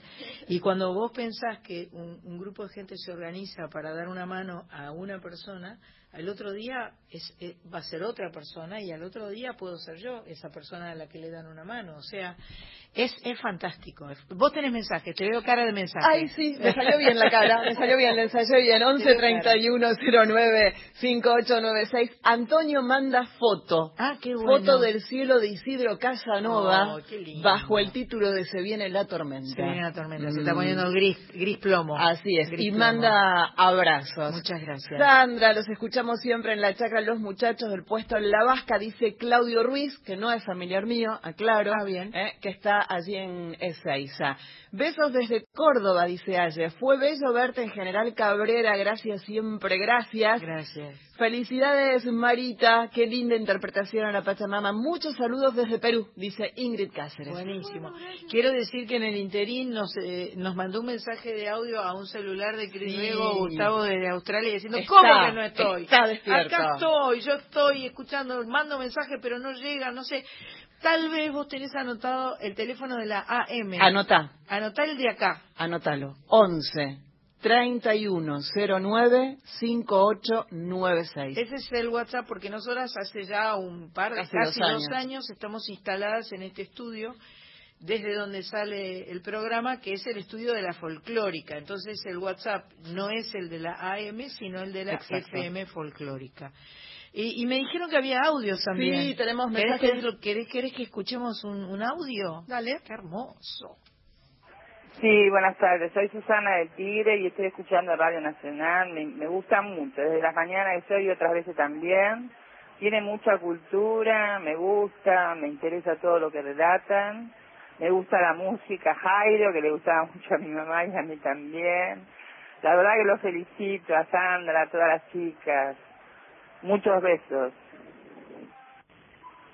Y cuando vos pensás que un, un grupo de gente se organiza para dar una mano a una persona, al otro día es, eh, va a ser otra persona y al otro día puedo ser yo esa persona a la que le dan una mano. O sea, es, es fantástico. Vos tenés mensajes, te veo cara de mensaje. Ay, sí, me salió bien la cara, me salió bien, le ensayé bien. 11 31 09 5896. Antonio manda foto. Ah, qué bueno. Foto del cielo de Isidro Casanova Oh, qué lindo. bajo el título de Se viene la tormenta. Se viene la tormenta, se está Mm. poniendo gris, gris plomo. Así es, Gris y plomo. manda abrazos. Muchas gracias. Sandra, los escuchamos siempre en la chacra Los Muchachos del puesto en La Vasca, dice Claudio Ruiz, que no es familiar mío, aclaro, Ah, bien. eh, que está allí en Ezeiza. Besos desde Córdoba, dice Aye. Fue bello verte en General Cabrera, gracias siempre, gracias. Gracias. Felicidades, Marita, qué linda interpretación a la Pachamama. Muchos saludos desde Perú, dice Ingrid Cáceres. Buenísimo. Quiero decir que en el interín nos, eh, nos mandó un mensaje de audio a un celular de Cris Sí. Luego, Gustavo desde Australia diciendo, Está, ¿cómo que no estoy? Despierto. Acá estoy, yo estoy escuchando, mando mensaje pero no llega, no sé. Tal vez vos tenés anotado el teléfono de la AM. Anotá, Anotá el de acá. anótalo. 11 3109 5896. Ese es el WhatsApp porque nosotras hace ya un par de Casi casi, dos dos, años. años. estamos instaladas en este estudio desde donde sale el programa que es el estudio de la folclórica. Entonces el WhatsApp no es el de la AM sino el de la Exacto. FM folclórica. Y, y me dijeron que había audios también. Sí, tenemos ¿Querés, mensajes. que, querés, querés que escuchemos un, un audio? Dale. Qué hermoso. Sí, buenas tardes. Soy Susana del Tigre y estoy escuchando Radio Nacional. Me, me gusta mucho. Desde las mañanas que soy y otras veces también. Tiene mucha cultura, me gusta, me interesa todo lo que relatan. Me gusta la música Jairo, que le gustaba mucho a mi mamá y a mí también. La verdad que lo felicito a Sandra, a todas las chicas. Muchos besos.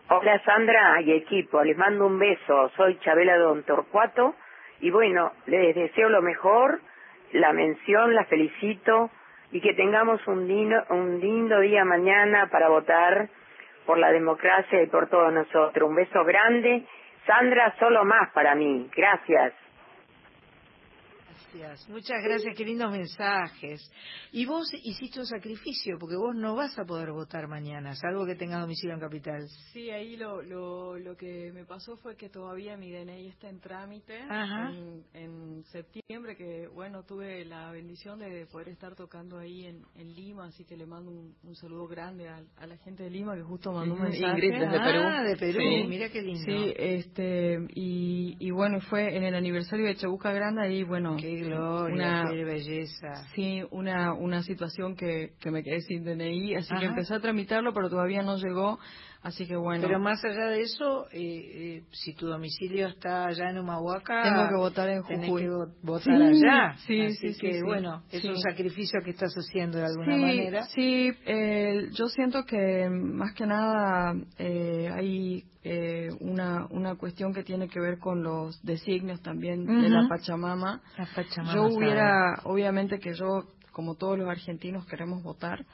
Hola Sandra y equipo, les mando un beso. Soy Chabela Don Torcuato y bueno, les deseo lo mejor, la mención, la felicito y que tengamos un lindo, un lindo día mañana para votar por la democracia y por todos nosotros. Un beso grande. Sandra, solo más para mí. Gracias. Gracias. Muchas gracias, qué lindos mensajes. Y vos hiciste un sacrificio, porque vos no vas a poder votar mañana, salvo que tengas domicilio en Capital. Sí, ahí lo, lo, lo que me pasó fue que todavía mi DNI está en trámite Ajá. en, en septiembre, que bueno, tuve la bendición de poder estar tocando ahí en, en Lima, así que le mando un, un saludo grande a, a la gente de Lima que justo mandó un mensaje. Ingrid desde Perú. Ah, de Perú, Sí. mira qué lindo. Sí, este, y, y bueno, fue en el aniversario de Chabuca Grande, ahí bueno, Qué gloria, una, qué belleza. Sí, una, una situación que, que me quedé sin DNI, así Ajá. que empecé a tramitarlo, pero todavía no llegó, así que bueno. Pero más allá de eso, eh, eh, si tu domicilio está allá en Humahuaca, Tengo que votar en tenés Jujuy. que vo- votar Sí, allá. sí, Así sí, que, sí, sí. bueno, es un sacrificio que estás haciendo de alguna sí, manera. Sí, eh, yo siento que más que nada eh, hay eh, una, una cuestión que tiene que ver con los designios también de la. Pachamama. La Pachamama yo sabe. hubiera, obviamente que yo, como todos los argentinos, queremos votar.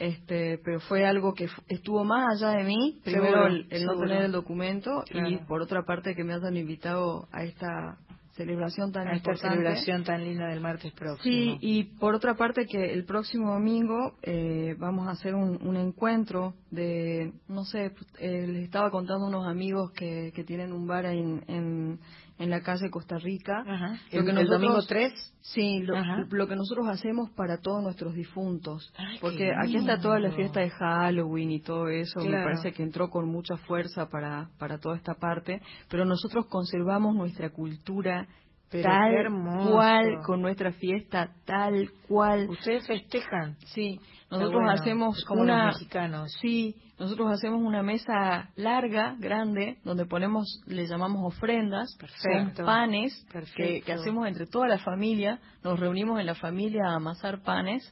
Este, pero fue algo que estuvo más allá de mí. Primero el, el no tener el documento y por otra parte que me hayan invitado a esta celebración tan a esta importante. celebración tan linda del martes próximo. Sí, y por otra parte que el próximo domingo eh, vamos a hacer un, un encuentro de, no sé, eh, les estaba contando a unos amigos que, que tienen un bar en, en, en la calle Costa Rica. Ajá. Lo ¿El, que el nosotros- domingo 3? Sí, lo, que nosotros hacemos para todos nuestros difuntos. Ay, porque aquí está toda la fiesta de Halloween y todo eso. Me parece que entró con mucha fuerza para, para toda esta parte. Pero nosotros conservamos nuestra cultura Pero tal cual, con nuestra fiesta tal cual. ¿Ustedes festejan? Sí, nosotros bueno, hacemos como una los mexicanos. sí, nosotros hacemos una mesa larga, grande, donde ponemos, le llamamos ofrendas, Perfecto. panes que hacemos entre toda la familia, nos reunimos en la familia a amasar panes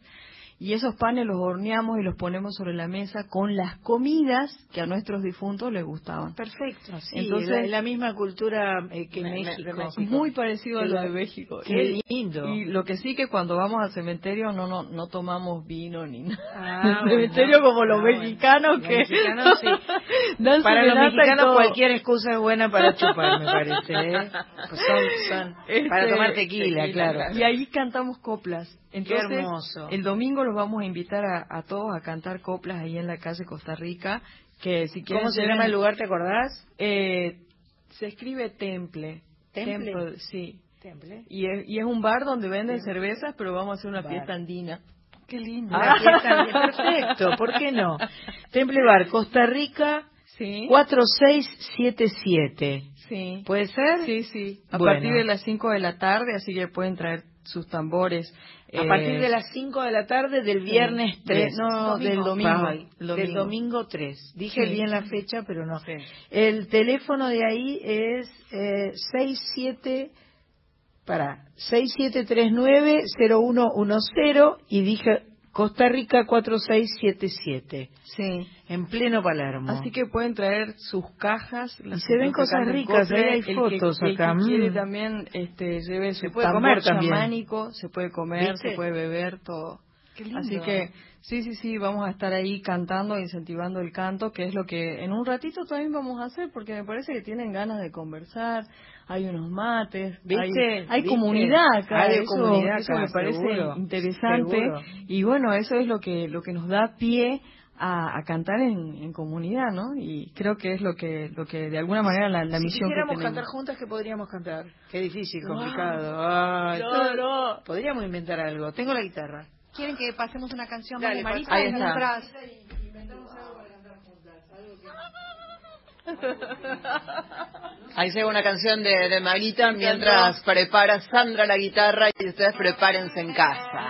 y esos panes los horneamos y los ponemos sobre la mesa con las comidas que a nuestros difuntos les gustaban. Perfecto, sí. Entonces- la, la misma cultura eh, que me- México. México. Muy parecido a lo la- de México. Qué Y- lindo. Y lo que sí que cuando vamos al cementerio no no, no tomamos vino ni nada. Ah, el cementerio bueno. como los Ah, bueno. mexicanos Los que mexicanos, sí. dan Para los mexicanos cualquier excusa es buena para chupar, me parece. ¿eh? Pues son, son Este, para tomar tequila, claro. Y ahí cantamos coplas. Entonces, hermoso. el domingo los vamos a invitar a, a todos a cantar coplas ahí en la calle Costa Rica. Que si quieren ¿Cómo se llama el lugar, te acordás? Eh, se escribe Temple. ¿Temple? Temple, sí. Temple. Y es, y es un bar donde venden cervezas, pero vamos a hacer una Bar. fiesta andina. Qué lindo. Fiesta bien, perfecto, ¿por qué no? Temple Bar, Costa Rica, Sí. 4677. Sí. ¿Puede ser? Sí, sí. A Bueno. partir de las 5 de la tarde, así que pueden traer sus tambores. A Eh, partir de las 5 de la tarde del viernes De- 3. no, del domingo. Ay, El Del domingo. domingo 3. Dije Sí. bien la fecha, pero no. Sí. El teléfono de ahí es eh, 67 para 6739-0110 y dije Costa Rica 4677 Sí. en pleno Palermo. Así que pueden traer sus cajas. las- se ven cosas ricas, copla, ahí hay el que- fotos el que acá, quiere mm. también este, lleve su Se puede comer también. chamánico, se puede comer, ¿Viste? se puede beber, todo. Qué lindo. Así que sí, sí, sí, vamos a estar ahí cantando, incentivando el canto, que es lo que en un ratito también vamos a hacer, porque me parece que tienen ganas de conversar, hay unos mates, ¿Viste? hay, hay ¿Viste? comunidad acá, Hay eso, comunidad eso acá, me parece seguro, interesante seguro. y bueno, eso es lo que lo que nos da pie a, a cantar en, en comunidad, ¿no? Y creo que es lo que lo que de alguna manera la, la si misión que quisiéramos tenemos. cantar juntas, ¿qué podríamos cantar? Qué difícil, No. complicado. Ay, No, todo- no. Podríamos inventar algo. Tengo la guitarra. ¿Quieren que pasemos una canción Dale, de Marita? ahí está. Mientras- Ahí llega una canción de, de Marita mientras prepara Sandra la guitarra y ustedes prepárense en casa.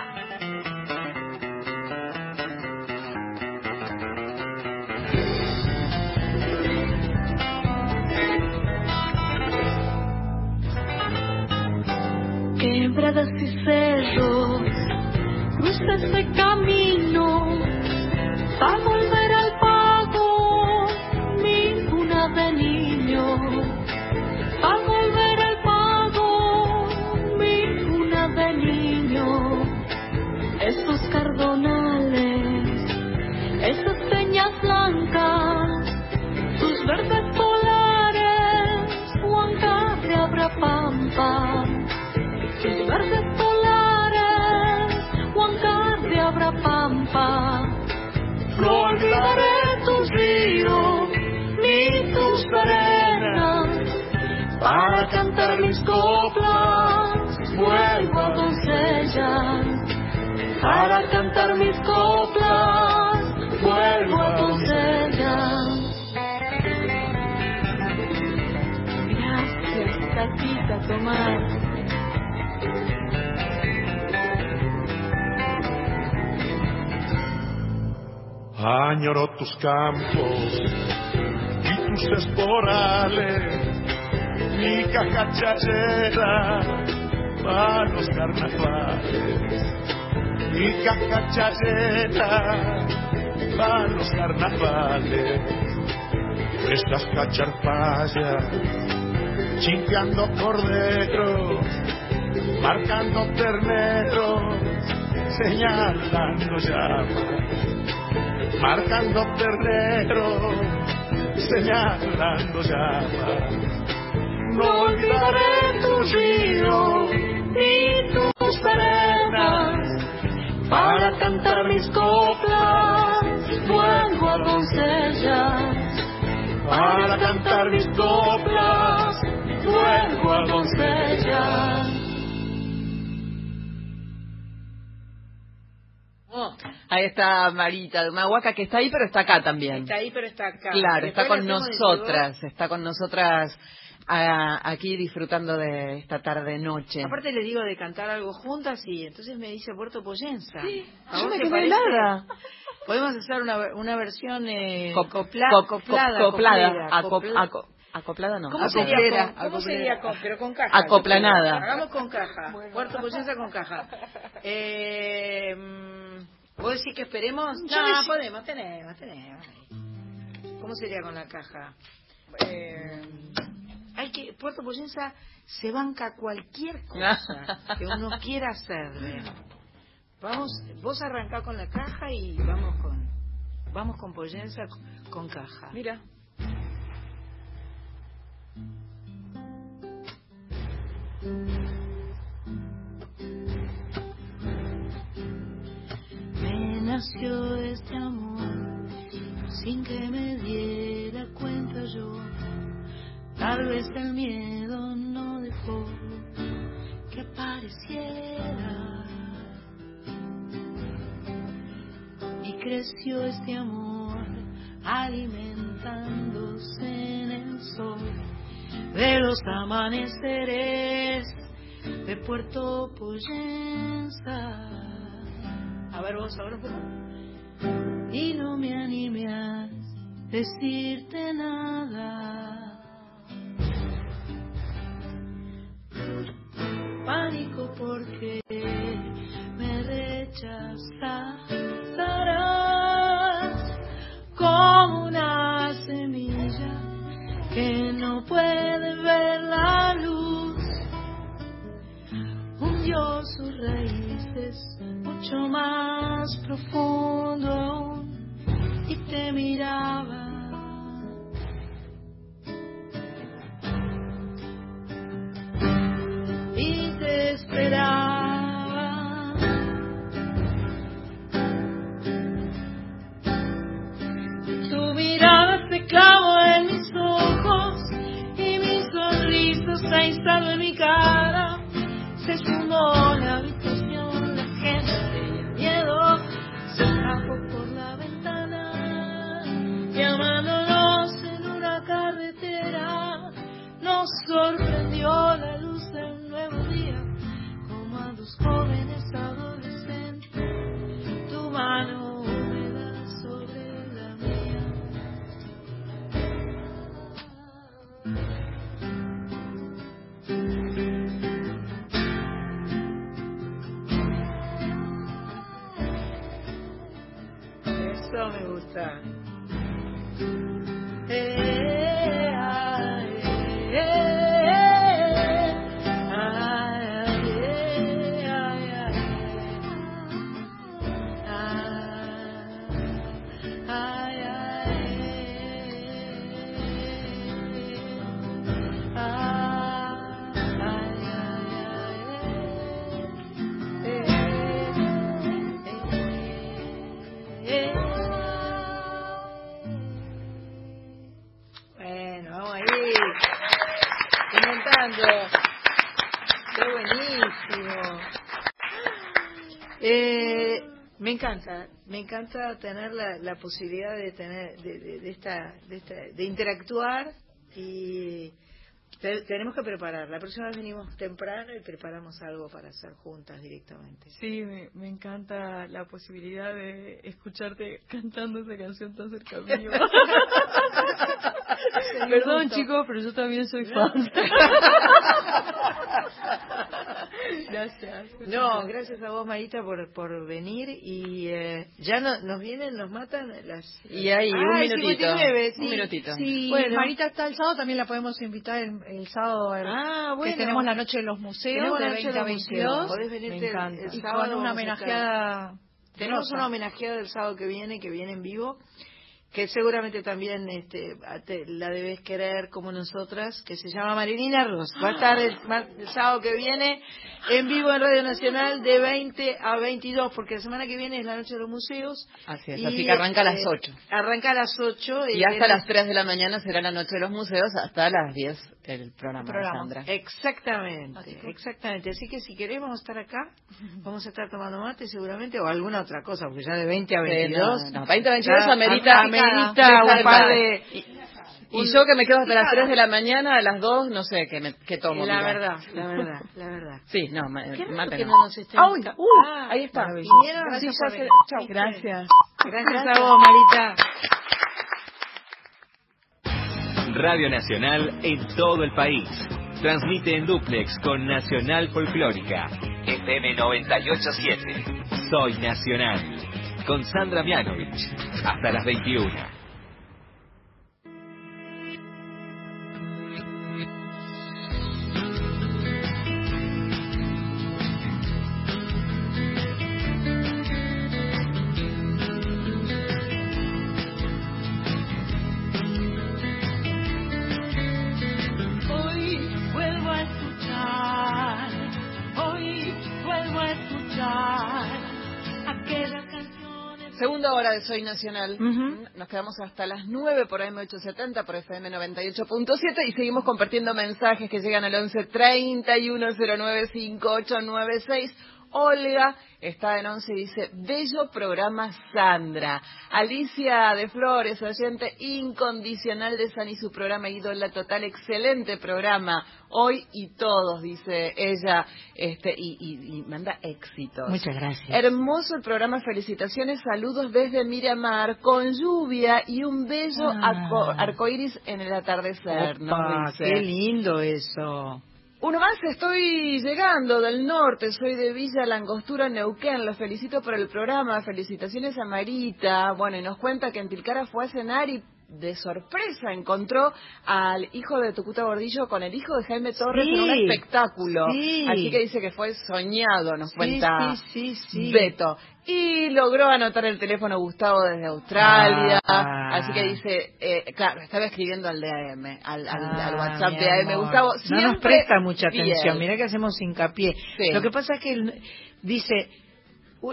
Y tus esporales, mi caja chachera para los carnavales, mi caja chachera para los carnavales, estas cacharpallas, chinteando corderos, marcando terneros, señalando llamas marcando terreno, señalando llamas. No olvidaré tus ríos ni tus arenas, para cantar mis coplas, vuelvo a doncellas. Para cantar mis coplas, vuelvo a doncellas. Ahí está Marita de Humahuaca, que está ahí, pero está acá también. Está ahí, pero está acá. Claro, Después está con nosotras, está con nosotras ah, aquí disfrutando de esta tarde-noche. Aparte le digo de cantar algo juntas y entonces me dice Puerto Poyenza. ¿A yo me quedé helada. Podemos hacer una, una versión eh, Cop- copla- cop- acoplada. acop- no. ¿Cómo acoplera. sería, ¿cómo sería con, pero con caja? Acoplanada. Hagamos con caja. Puerto Poyenza con caja. Eh, ¿Vos decís que esperemos? Yo No, decí- podemos, tenemos, tenemos. ¿Cómo sería con la caja? Eh, hay que Puerto Poyenza se banca cualquier cosa que uno quiera hacerle. Vamos, vos arrancá con la caja y vamos con vamos con Poyenza con- caja. Mira. Nació este amor sin que me diera cuenta yo. Tal vez el miedo no dejó que apareciera. Y creció este amor alimentándose en el sol de los amaneceres de Puerto Poyenza. A ver vos ahora un poco. y no me animé a decirte nada. Pánico porque me rechazarás como una semilla que no puede más profundo aún y te miraba. Y te esperaba. Tu mirada se clavó en mis ojos y mi sonrisa se instaló en mi cara. Se sumó sorprendió la luz del nuevo día, como a dos jóvenes adolescentes. Tu mano húmeda sobre la mía. Eso me gusta. Me encanta, me encanta tener la, la posibilidad de tener, de, de- de esta, de esta, de interactuar y, Te- tenemos que preparar. La próxima vez venimos temprano y preparamos algo para hacer juntas directamente. Sí, me, me encanta la posibilidad de escucharte cantando esa canción tan cerca mío. Perdón, chicos, pero yo también soy fan. gracias. No, gracias a vos, Marita, por, por venir. Y eh, ya no, nos vienen, nos matan las. Y ahí, un minutito. 59, sí. Un minutito. Si Bueno. Marita está el sábado, también la podemos invitar el, el sábado el- Ah, bueno. que tenemos la noche de los museos Tenemos de la noche 20 a de los museos. 22 Podés venirte Me el- encanta. el y sábado con una homenajeada Tenemos una homenajeada el sábado que viene, que viene en vivo, que seguramente también este, te- la debes querer como nosotras, que se llama Marilina Ross. Va a estar el, mar- el sábado que viene en vivo en Radio Nacional de 20 a 22, porque la semana que viene es la noche de los museos. Así es, Y, así que arranca a las eh, 8. Arranca a las 8. Y hasta las 3 de la mañana será la noche de los museos, hasta las 10 el programa, El programa. Sandra. Exactamente, Así exactamente. Así que si querés vamos a estar acá, vamos a estar tomando mate seguramente o alguna otra cosa, porque ya de 20 a Sí, 22. no, no, 20 a 22 ya amerita, deja un de par de... Y, y yo que me quedo hasta las 3 de la mañana, a las 2, no sé, qué, me, qué tomo. La mira. verdad, la verdad, la verdad. Sí, no, Qué mate que no. no nos estén- ¡Ay! Ah, ¡Uh! ahí está. Vinieron, Sí, gracias. Chau. Gracias. Gracias a vos, Marita. Radio Nacional en todo el país. Transmite en duplex con Nacional Folclórica. FM 987. Soy Nacional. Con Sandra Mianovich. Hasta las 21. De Soy Nacional. Ujú. Nos quedamos hasta las 9 por AM870, por FM 98.7 y seguimos compartiendo mensajes que llegan al 11 31 09 5896. Olga está en 11 y dice, bello programa Sandra. Alicia de Flores, oyente incondicional de San y su programa Ídola Total, excelente programa. Hoy y todos, dice ella, este y, y- y manda éxitos. Muchas gracias. Hermoso el programa, felicitaciones, saludos desde Miramar, con lluvia y un bello Ah. arco- arcoíris en el atardecer. Opa, dice. qué lindo eso. Uno más, estoy llegando del norte, soy de Villa Langostura, Neuquén. Los felicito por el programa, felicitaciones a Marita. Bueno, y nos cuenta que en Tilcara fue a cenar y de sorpresa encontró al hijo de Tucuta Gordillo con el hijo de Jaime Torres en un espectáculo. sí. Así que dice que fue soñado, nos Sí, cuenta. Beto. Y logró anotar el teléfono Gustavo desde Australia. Ah. Así que dice, eh, claro, estaba escribiendo al DM, al, al, al Ah, WhatsApp mi de AM. amor. Gustavo, no nos presta mucha atención. Mira que hacemos hincapié. Lo que pasa es que él dice,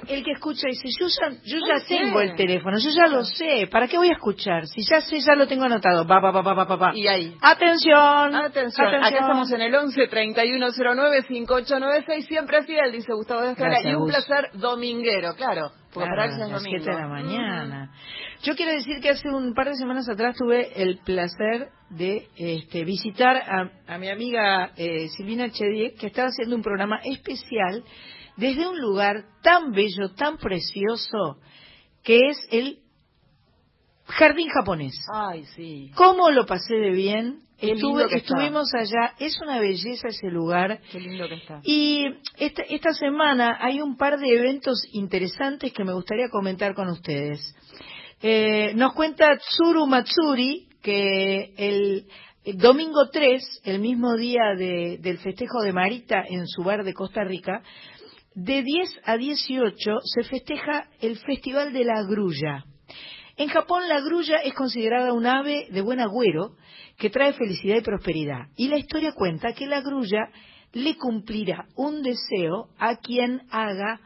el que escucha dice, yo ya, yo ya sé. tengo el teléfono, yo ya lo sé. ¿Para qué voy a escuchar? Si ya sé, ya lo tengo anotado. Pa, pa, pa, pa, pa, pa. Y ahí. Atención. Atención, acá estamos en el 11 3109 5896, siempre fiel, dice Gustavo de Gracias, y un placer dominguero, claro, porque Claro, para a las domingo. 7 de la mañana. Yo quiero decir que hace un par de semanas atrás tuve el placer de este, visitar a, a mi amiga eh, Silvina Chediek, que estaba haciendo un programa especial desde un lugar tan bello, tan precioso, que es el Jardín Japonés. Ay, sí. ¿Cómo lo pasé de bien? Estuve- está. estuvimos allá, es una belleza ese lugar. Qué lindo que está. Y esta, esta semana hay un par de eventos interesantes que me gustaría comentar con ustedes. Eh, nos cuenta Tsuru Matsuri que el, el domingo 3, el mismo día de- del festejo de Marita en su bar de Costa Rica, de 10 a 18 se festeja el Festival de la Grulla. En Japón la grulla es considerada un ave de buen agüero que trae felicidad y prosperidad. Y la historia cuenta que la grulla le cumplirá un deseo a quien haga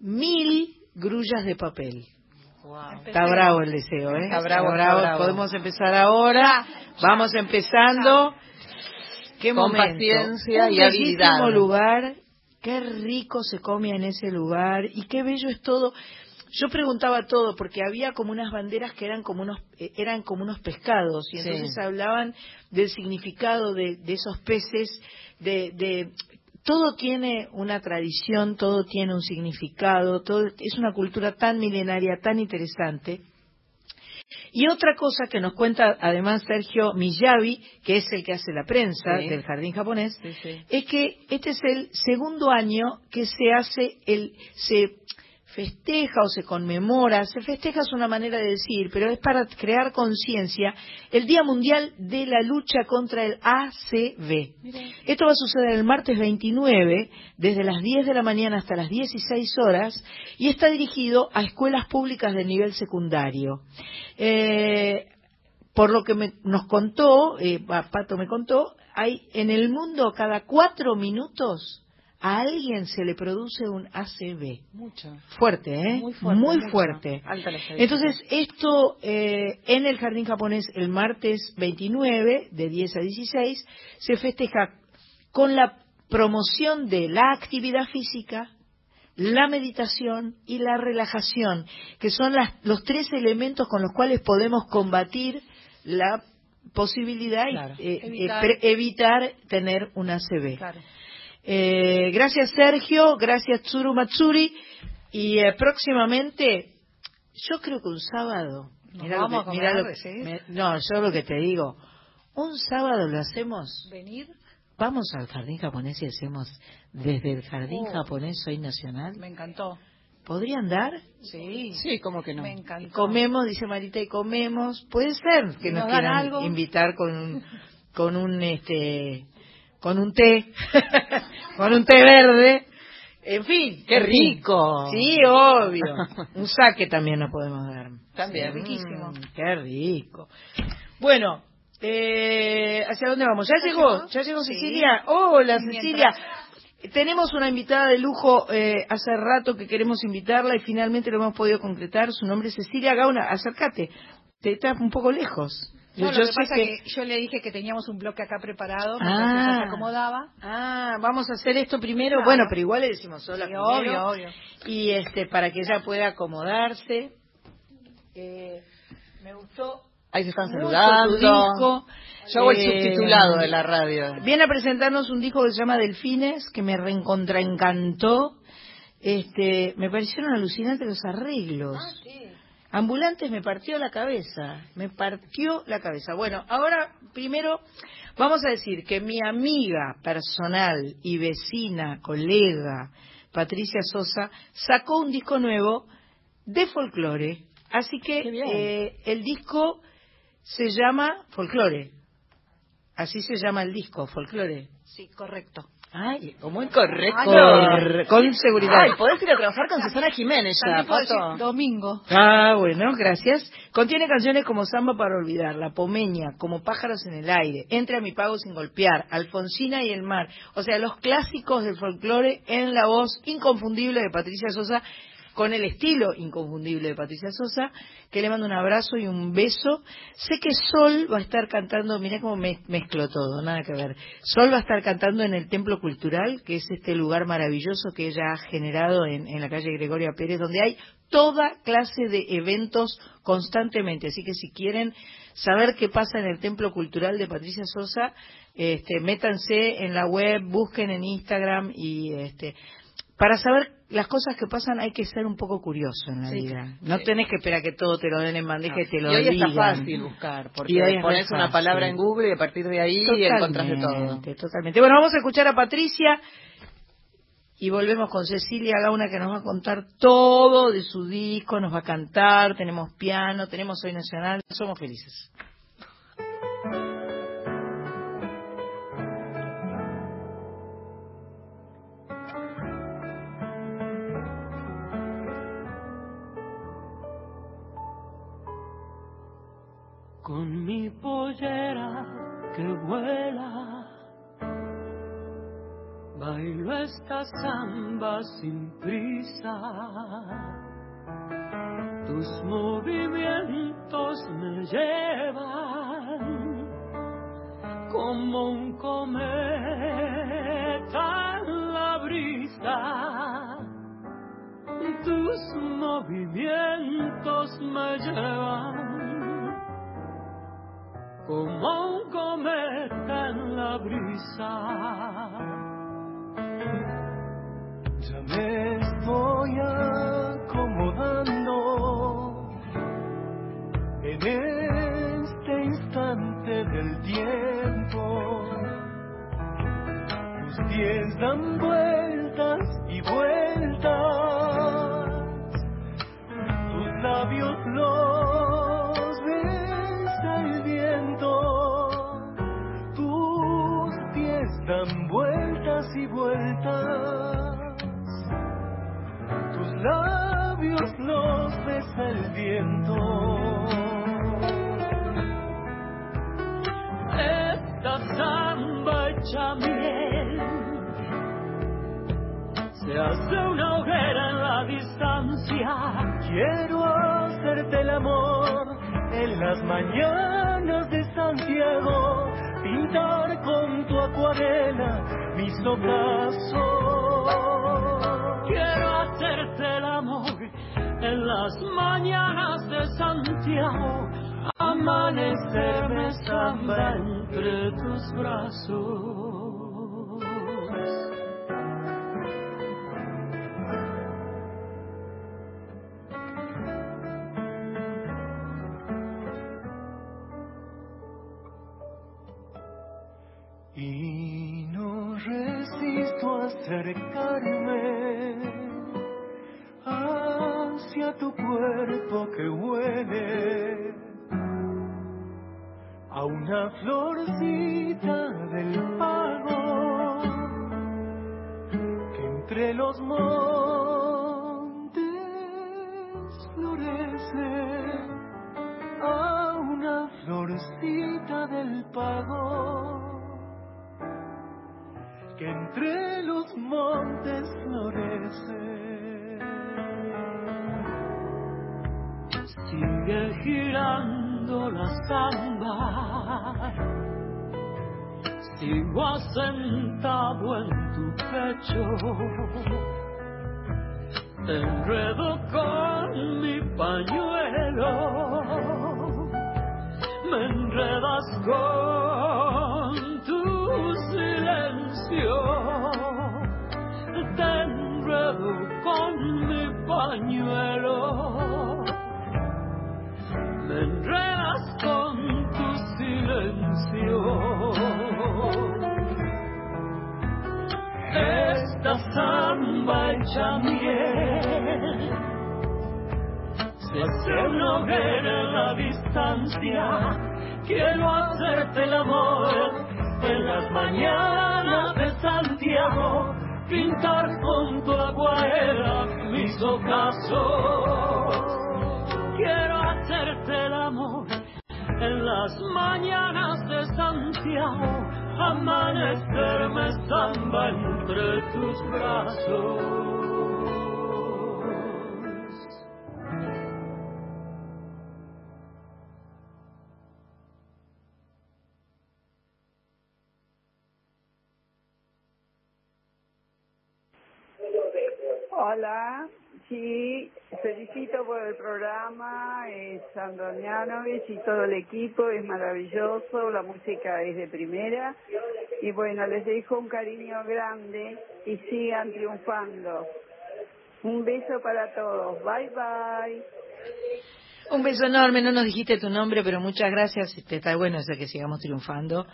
mil grullas de papel. Está bravo el deseo, ¿eh? Está bravo, está bravo. Podemos empezar ahora. Vamos empezando. Qué Con momento. paciencia Un y habilidad. lugar. Qué rico se come en ese lugar y qué bello es todo. yo preguntaba todo porque había como unas banderas que eran como unos eh, eran como unos pescados y Sí. entonces hablaban del significado de, de esos peces de, de todo tiene una tradición todo tiene un significado todo es una cultura tan milenaria tan interesante y otra cosa que nos cuenta además Sergio Miyavi, que es el que hace la prensa Sí. del jardín japonés, Sí, sí. es que este es el segundo año que se hace el se festeja o se conmemora, se festeja es una manera de decir, pero es para crear conciencia el Día Mundial de la Lucha contra el ACV. Esto va a suceder el martes 29, desde las 10 de la mañana hasta las 16 horas, y está dirigido a escuelas públicas de nivel secundario. Eh, por lo que me- nos contó, eh, pa- Pato me contó, hay en el mundo cada cuatro minutos a alguien se le produce un ACV. Mucho. Fuerte, ¿eh? Muy fuerte. Muy fuerte. Alta. Entonces, esto eh, en el Jardín Japonés el martes 29, de 10 a 16, se festeja con la promoción de la actividad física, la meditación y la relajación, que son las- los tres elementos con los cuales podemos combatir la posibilidad y Claro. eh, eh, Evitar. pre- evitar tener un ACV. Claro. Eh, gracias Sergio, gracias Tsuru Matsuri y eh, próximamente, yo creo que un sábado, ¿Nos mirá lo vamos que- mirá comer, lo que- decís? me- no, yo lo que te digo, un sábado lo hacemos, Venir, vamos al jardín japonés y hacemos desde el jardín Oh. japonés soy nacional, me encantó. ¿podrían dar? Sí, Sí, ¿cómo que no? me encantó. Comemos, dice Marita, y comemos, puede ser que nos, ¿Nos dan quieran algo? invitar con un, con un este con un té, con un té verde, en fin. ¡Qué rico! Sí, obvio. Un saque también nos podemos dar. También. Sí, riquísimo. mm, qué rico. Bueno, eh, ¿hacia dónde vamos? ¿Ya ¿Ya llegó? ¿Ya llegó Sí. Cecilia? Hola, Cecilia. Tenemos una invitada de lujo eh, hace rato que queremos invitarla y finalmente lo hemos podido concretar. Su nombre es Cecilia Gauna. Acércate. Te estás un poco lejos. No, Yo lo que pasa que- que... yo le dije que teníamos un bloque acá preparado, Ah. se acomodaba. Ah, vamos a hacer esto primero. Claro. Bueno, pero igual le decimos sola Sí, primero. obvio, obvio. Y este, para que ella pueda acomodarse. Eh, me gustó Ahí se están saludando. disco. Yo hago el Eh, subtitulado de la radio. Viene a presentarnos un disco que se llama Delfines, que me reencontraencantó. Este, me parecieron alucinantes los arreglos. Ambulantes me partió la cabeza, me partió la cabeza. Bueno, ahora primero vamos a decir que mi amiga personal y vecina, colega, Patricia Sosa, sacó un disco nuevo de folclore. Así que eh, el disco se llama Folclore. Así se llama el disco, Folclore. Sí, correcto. Ay, Muy correcto. Cor- con seguridad. Ay, podés ir a trabajar con Susana Jiménez ya, Pato. domingo. Ah, bueno, gracias. Contiene canciones como Samba para olvidar, La Pomeña, Como pájaros en el aire, Entre a mi pago sin golpear, Alfonsina y el mar. O sea, los clásicos del folclore en la voz inconfundible de Patricia Sosa, con el estilo inconfundible de Patricia Sosa, que le mando un abrazo y un beso. Sé que Sol va a estar cantando, mirá cómo me mezclo todo, nada que ver. Sol va a estar cantando en el Templo Cultural, que es este lugar maravilloso que ella ha generado en, en la calle Gregoria Pérez, donde hay toda clase de eventos constantemente. Así que si quieren saber qué pasa en el Templo Cultural de Patricia Sosa, este, métanse en la web, busquen en Instagram y este, para saber las cosas que pasan hay que ser un poco curioso en la Sí, vida. No sí. tenés que esperar que todo te lo den en bandeja y te lo y hoy está digan. fácil buscar, porque Y pones una palabra en Google y a partir de ahí encontrás de todo. Totalmente, totalmente. Bueno, vamos a escuchar a Patricia y volvemos con Cecilia Gauna que nos va a contar todo de su disco, nos va a cantar, tenemos piano, tenemos Hoy Nacional, somos felices. Pollera que vuela. Bailo esta samba sin prisa. Tus movimientos me llevan como un cometa en la brisa. tus movimientos me llevan como un cometa en la brisa. Ya me estoy acomodando en este instante del tiempo. Tus pies dan vueltas y vueltas, tus labios los dan vueltas y vueltas, tus labios los besa el viento. Esta samba hecha miel se hace una hoguera en la distancia. Quiero hacerte el amor en las mañanas de Santiago, pintar con tu acuarela mis ocasos. Quiero hacerte el amor en las mañanas de Santiago, amanecerme samba entre tus brazos. Sí, felicito por el programa, es Sandonianovich y todo el equipo, es maravilloso, la música es de primera y bueno, les dejo un cariño grande y sigan triunfando. Un beso para todos, bye bye. Un beso enorme, no nos dijiste tu nombre, pero muchas gracias. Este, está bueno eso que sigamos triunfando.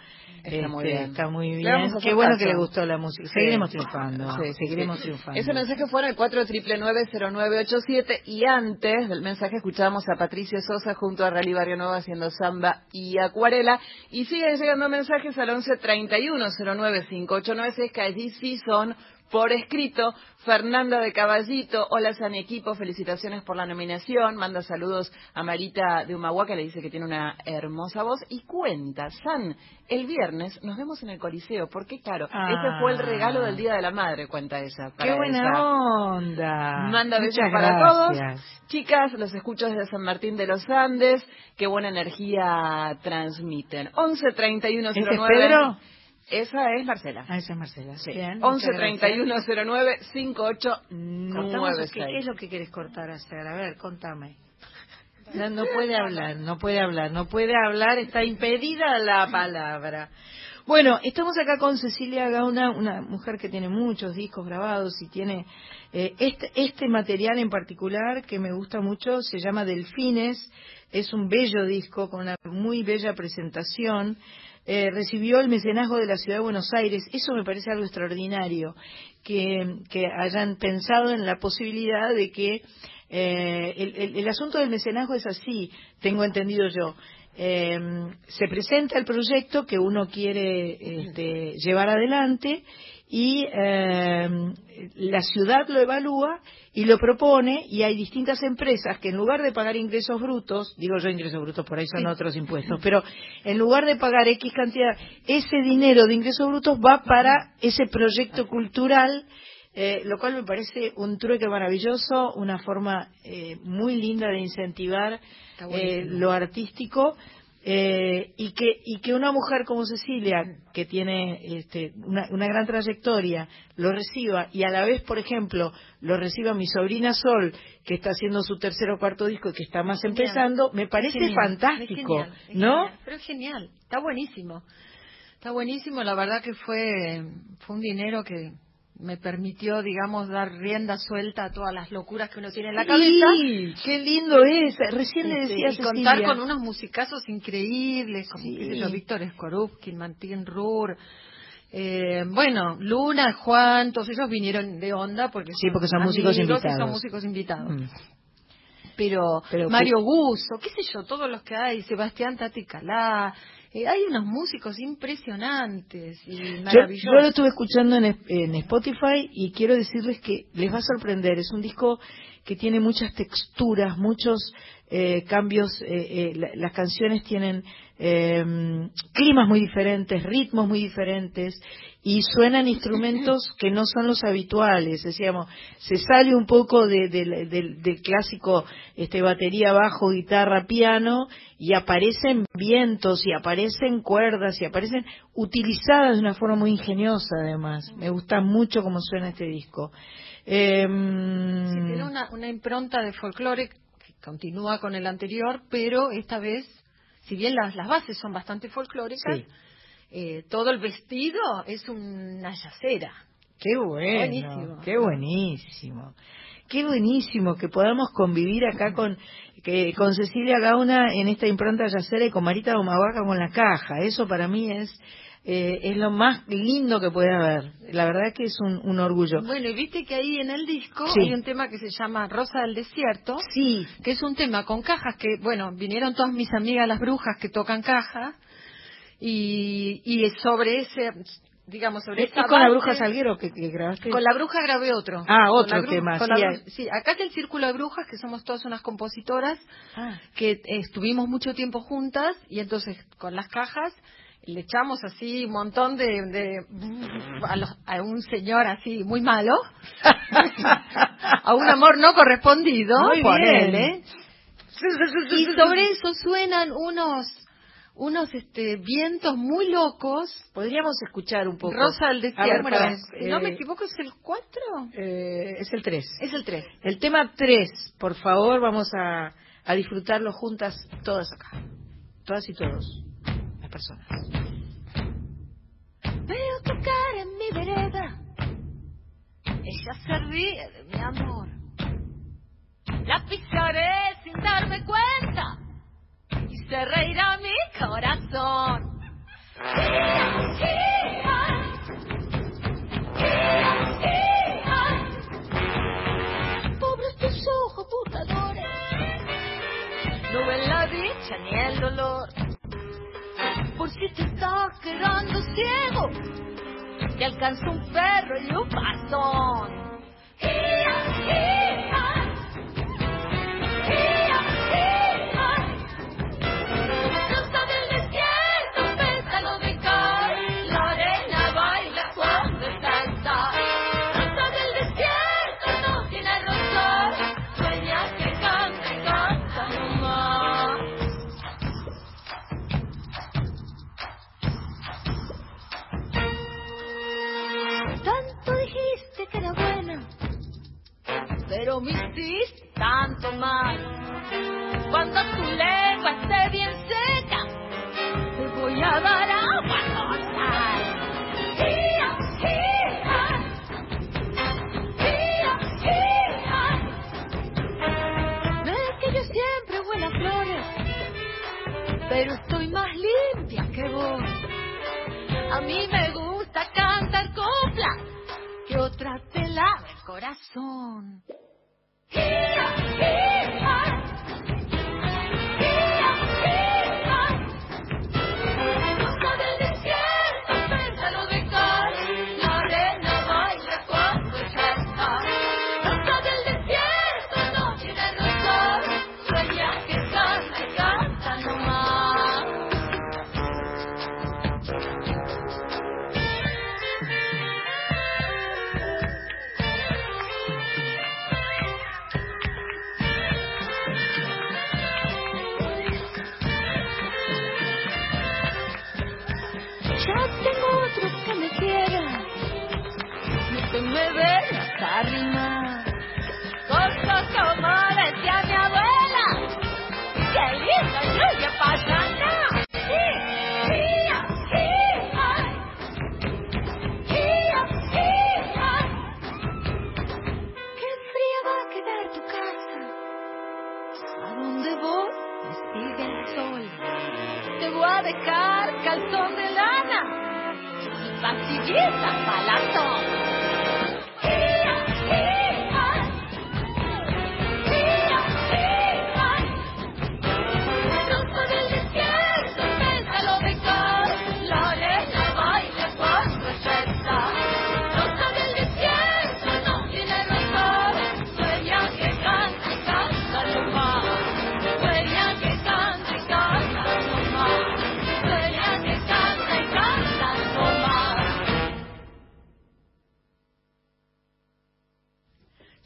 Está muy Este, bien. Está muy bien. Qué bueno caso. que le gustó la música. Sí. Seguiremos triunfando. Sí, seguiremos sí. triunfando. Ese mensaje fue en el 490987 y antes del mensaje escuchábamos a Patricio Sosa junto a Rally Barrio Nuevo haciendo samba y acuarela y siguen llegando mensajes al 1131095896 que allí sí son por escrito. Fernanda de Caballito, hola San Equipo, felicitaciones por la nominación. Manda saludos a Marita de Humagua que le dice que tiene una hermosa voz y cuenta, San, el viernes nos vemos en el Coliseo, porque claro, Ah. ese fue el regalo del Día de la Madre, cuenta ella. Qué buena onda. Manda besos para todos. Chicas, los escucho desde San Martín de los Andes. Qué buena energía transmiten. 11 31 ¿Ese es Pedro? Esa es Marcela. Ah, esa es Marcela. Sí. Bien, 11 muchas 31 09 Cortamos, 5896. ¿qué, qué es lo que quieres cortar hacer? A ver, contame. No, no puede hablar, no puede hablar, no puede hablar, está impedida la palabra. Bueno, estamos acá con Cecilia Gauna, una mujer que tiene muchos discos grabados y tiene eh, este, este material en particular que me gusta mucho, se llama Delfines, es un bello disco con una muy bella presentación. Eh, recibió el mecenazgo de la Ciudad de Buenos Aires. Eso me parece algo extraordinario, que, hayan pensado en la posibilidad de que eh, el asunto del mecenazgo es así, tengo entendido yo. Eh, se presenta el proyecto que uno quiere este, llevar adelante y eh, la ciudad lo evalúa y lo propone y hay distintas empresas que en lugar de pagar ingresos brutos, digo yo ingresos brutos, por ahí son otros impuestos, pero en lugar de pagar X cantidad, ese dinero de ingresos brutos va para ese proyecto cultural eh, lo cual me parece un trueque maravilloso, una forma eh, muy linda de incentivar eh, lo artístico eh, y que y que una mujer como Cecilia que tiene este, una, una gran trayectoria lo reciba y a la vez por ejemplo lo reciba mi sobrina Sol que está haciendo su tercer o cuarto disco y que está más Genial. empezando me parece Genial, fantástico es genial, es ¿no? pero es genial, está buenísimo. Está buenísimo, la verdad que fue, fue un dinero que me permitió, digamos, dar rienda suelta a todas las locuras que uno tiene en la cabeza. Sí, qué lindo es. Recién le Este, decía y contar con unos musicazos increíbles, como Sí. Víctor Skorupkin, Martín Rur. Eh, bueno, Luna, Juan, todos ellos vinieron de onda porque Sí, porque son músicos invitados. son músicos invitados. Mm. Pero, Pero Mario Gusso, qué sé yo, todos los que hay, Sebastián Taticalá, eh, hay unos músicos impresionantes y maravillosos. yo lo estuve escuchando en, en Spotify y quiero decirles que les va a sorprender. Es un disco que tiene muchas texturas, muchos eh, cambios. eh, eh, la- las canciones tienen eh, climas muy diferentes, ritmos muy diferentes y suenan instrumentos que no son los habituales. Decíamos, se sale un poco de- del- del- del clásico este, batería, bajo, guitarra, piano y aparecen vientos y aparecen cuerdas y aparecen utilizadas de una forma muy ingeniosa además. Me gusta mucho cómo suena este disco. Em, Sí, tiene una, una impronta de folclore que continúa con el anterior, pero esta vez, si bien las, las bases son bastante folclóricas, Sí. Eh, todo el vestido es una yacera. Qué bueno, Buenísimo. qué buenísimo. Qué buenísimo que podamos convivir acá con que con Cecilia Gauna en esta impronta yacera y con Marita Domavaca con la caja. Eso para mí es eh, es lo más lindo que puede haber. La verdad que es un, un orgullo. Bueno, y viste que ahí en el disco Sí. hay un tema que se llama Rosa del Desierto, Sí, que es un tema con cajas que, bueno, vinieron todas mis amigas las brujas que tocan caja, y, y sobre ese, digamos, sobre ¿Es esa con la bruja Salguero que, que grabaste? Con la bruja grabé otro. Ah, otro la bru- tema, la sí, acá es el Círculo de Brujas, que somos todas unas compositoras Ah, que eh, estuvimos mucho tiempo juntas y entonces con las cajas le echamos así un montón de, de- a, los- a un señor así muy malo, a un amor no correspondido, Muy por bien. él, ¿eh? Y sobre eso suenan unos unos este vientos muy locos. podríamos escuchar un poco. Rosa del A ver, desierto. para- si no me eh, equivoco es el 4. eh, es el 3. Es el 3. El tema 3, por favor, vamos a, a disfrutarlo juntas todas acá. Todas y todos. Las personas. Veo tu cara en mi vereda. Ella se ríe de mi amor. La pisaré sin darme cuenta. Se reirá mi corazón. Ia, ia, ia, ia. Pobres tus ojos burladores. No ven la dicha ni el dolor. Por si te estás quedando ciego, te alcanza un perro y un bastón. Ia, pero me hiciste tanto mal. Cuando tu lengua esté bien seca, te voy a dar agua con sal. Pero estoy más limpia que vos. A mí me gusta cantar copla, que otra te lave el corazón. Here, here, Voy a dejar calzón de lana y pastillitas balatón.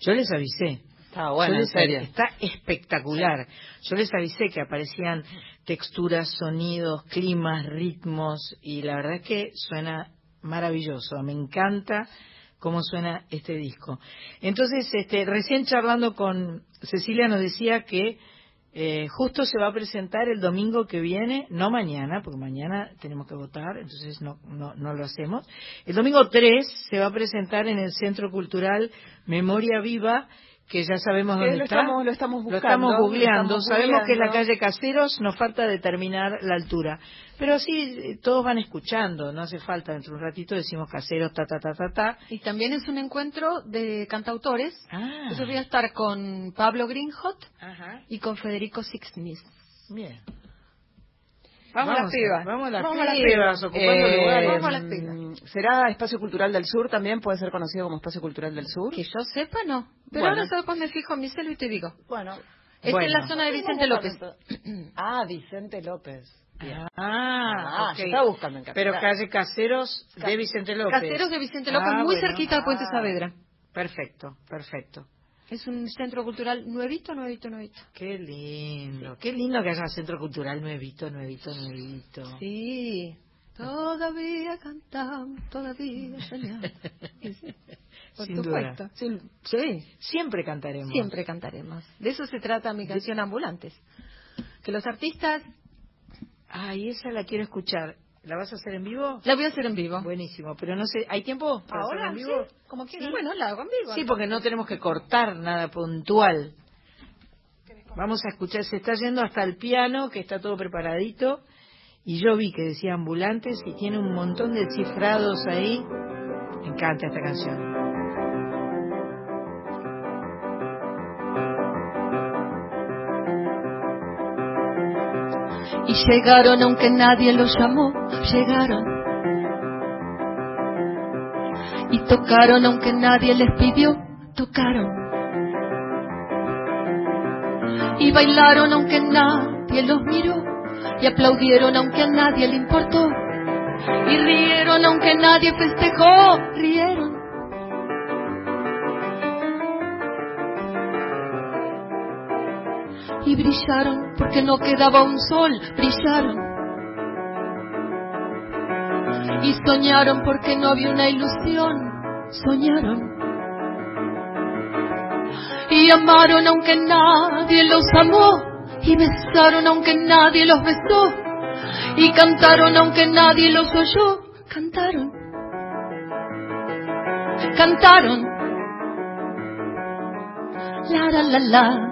Yo les avisé. Está bueno, Yo en serio. Está espectacular. Yo les avisé que aparecían texturas, sonidos, climas, ritmos y la verdad es que suena maravilloso. Me encanta cómo suena este disco. Entonces, este, recién charlando con Cecilia nos decía que eh, justo se va a presentar el domingo que viene, no mañana, porque mañana tenemos que votar, entonces no, no, no lo hacemos. El domingo 3 se va a presentar en el Centro Cultural Memoria Viva, que ya sabemos dónde lo está. estamos- lo estamos Lo estamos buscando, googleando. lo estamos Sabemos que es la googleando. calle Caseros, nos falta determinar la altura. Pero así todos van escuchando, no hace falta. Dentro de un ratito decimos Caseros, ta, ta, ta, ta, ta. Y también es un encuentro de cantautores. Ah. Yo voy a estar con Pablo Greenhot Ajá. y con Federico Sixnis. Bien. Vamos, a las pibas. Vamos a las Vamos pibas, pibas. ocupando Eh, lugares. Vamos a las pibas. ¿Será Espacio Cultural del Sur también? ¿Puede ser conocido como Espacio Cultural del Sur? Que yo sepa, no. Pero Bueno. ahora después me fijo en mi celu y te digo. Bueno. Es Bueno. en la zona de Vicente López. Ah, Vicente López. Ah, Ah, ok. yo estaba buscando en Pero calle Caseros de Vicente López. Caseros de Vicente López, Ah, muy bueno. cerquita del Puente Ah, Saavedra. Perfecto, perfecto. Es un centro cultural nuevito, nuevito, nuevito. Qué lindo, qué lindo que haya centro cultural nuevito, nuevito, nuevito. Sí. Todavía cantamos, todavía soñamos. Por Sin supuesto. duda. Sí, sí, Siempre cantaremos. siempre cantaremos. De eso se trata mi canción Ambulantes. Que los artistas Ay, esa la quiero escuchar. ¿La vas a hacer en vivo? la voy a hacer en vivo. Buenísimo, pero no sé, ¿hay tiempo para hacerla en vivo? sí, como quieran. Bueno, la hago en vivo. Sí, porque no tenemos que cortar nada puntual. Vamos a escuchar, se está yendo hasta el piano, que está todo preparadito, y yo vi que decía ambulantes y tiene un montón de cifrados ahí. Me encanta esta canción. Y llegaron aunque nadie los llamó, llegaron. Y tocaron aunque nadie les pidió, tocaron. Y bailaron aunque nadie los miró. Y aplaudieron aunque a nadie le importó. Y rieron aunque nadie festejó, rieron. y brillaron porque no quedaba un sol, brillaron. Y soñaron porque no había una ilusión, soñaron. Y amaron aunque nadie los amó, y besaron aunque nadie los besó, y cantaron aunque nadie los oyó, cantaron. Cantaron. La la la la.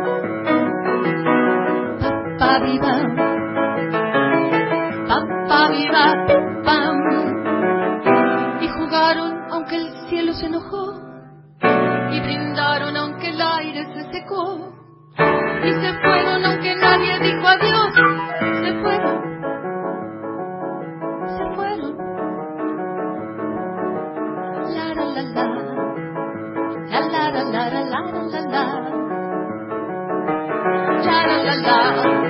Viva, Pampa viva, pam. Y jugaron aunque el cielo se enojó, y brindaron aunque el aire se secó, y se fueron aunque nadie dijo adiós, se fueron. Se fueron. La la la la. La la la la la la la la la. La la la la.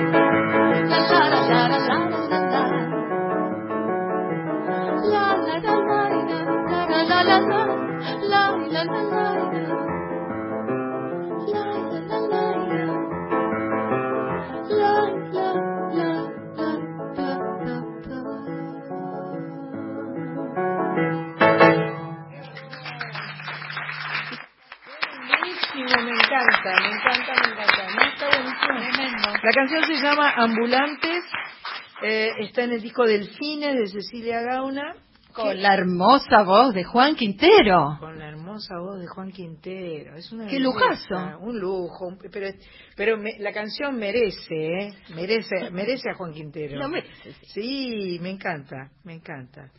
La canción se llama Ambulantes, eh, está en el disco Delfines de Cecilia Gauna. Con la hermosa voz de Juan Quintero. Con la hermosa voz de Juan Quintero. Es una Qué belleza, lujazo. Un lujo. un- Pero, pero me- la canción merece, ¿eh? Merece, merece a Juan Quintero. Lo merece, Sí, me encanta, me encanta.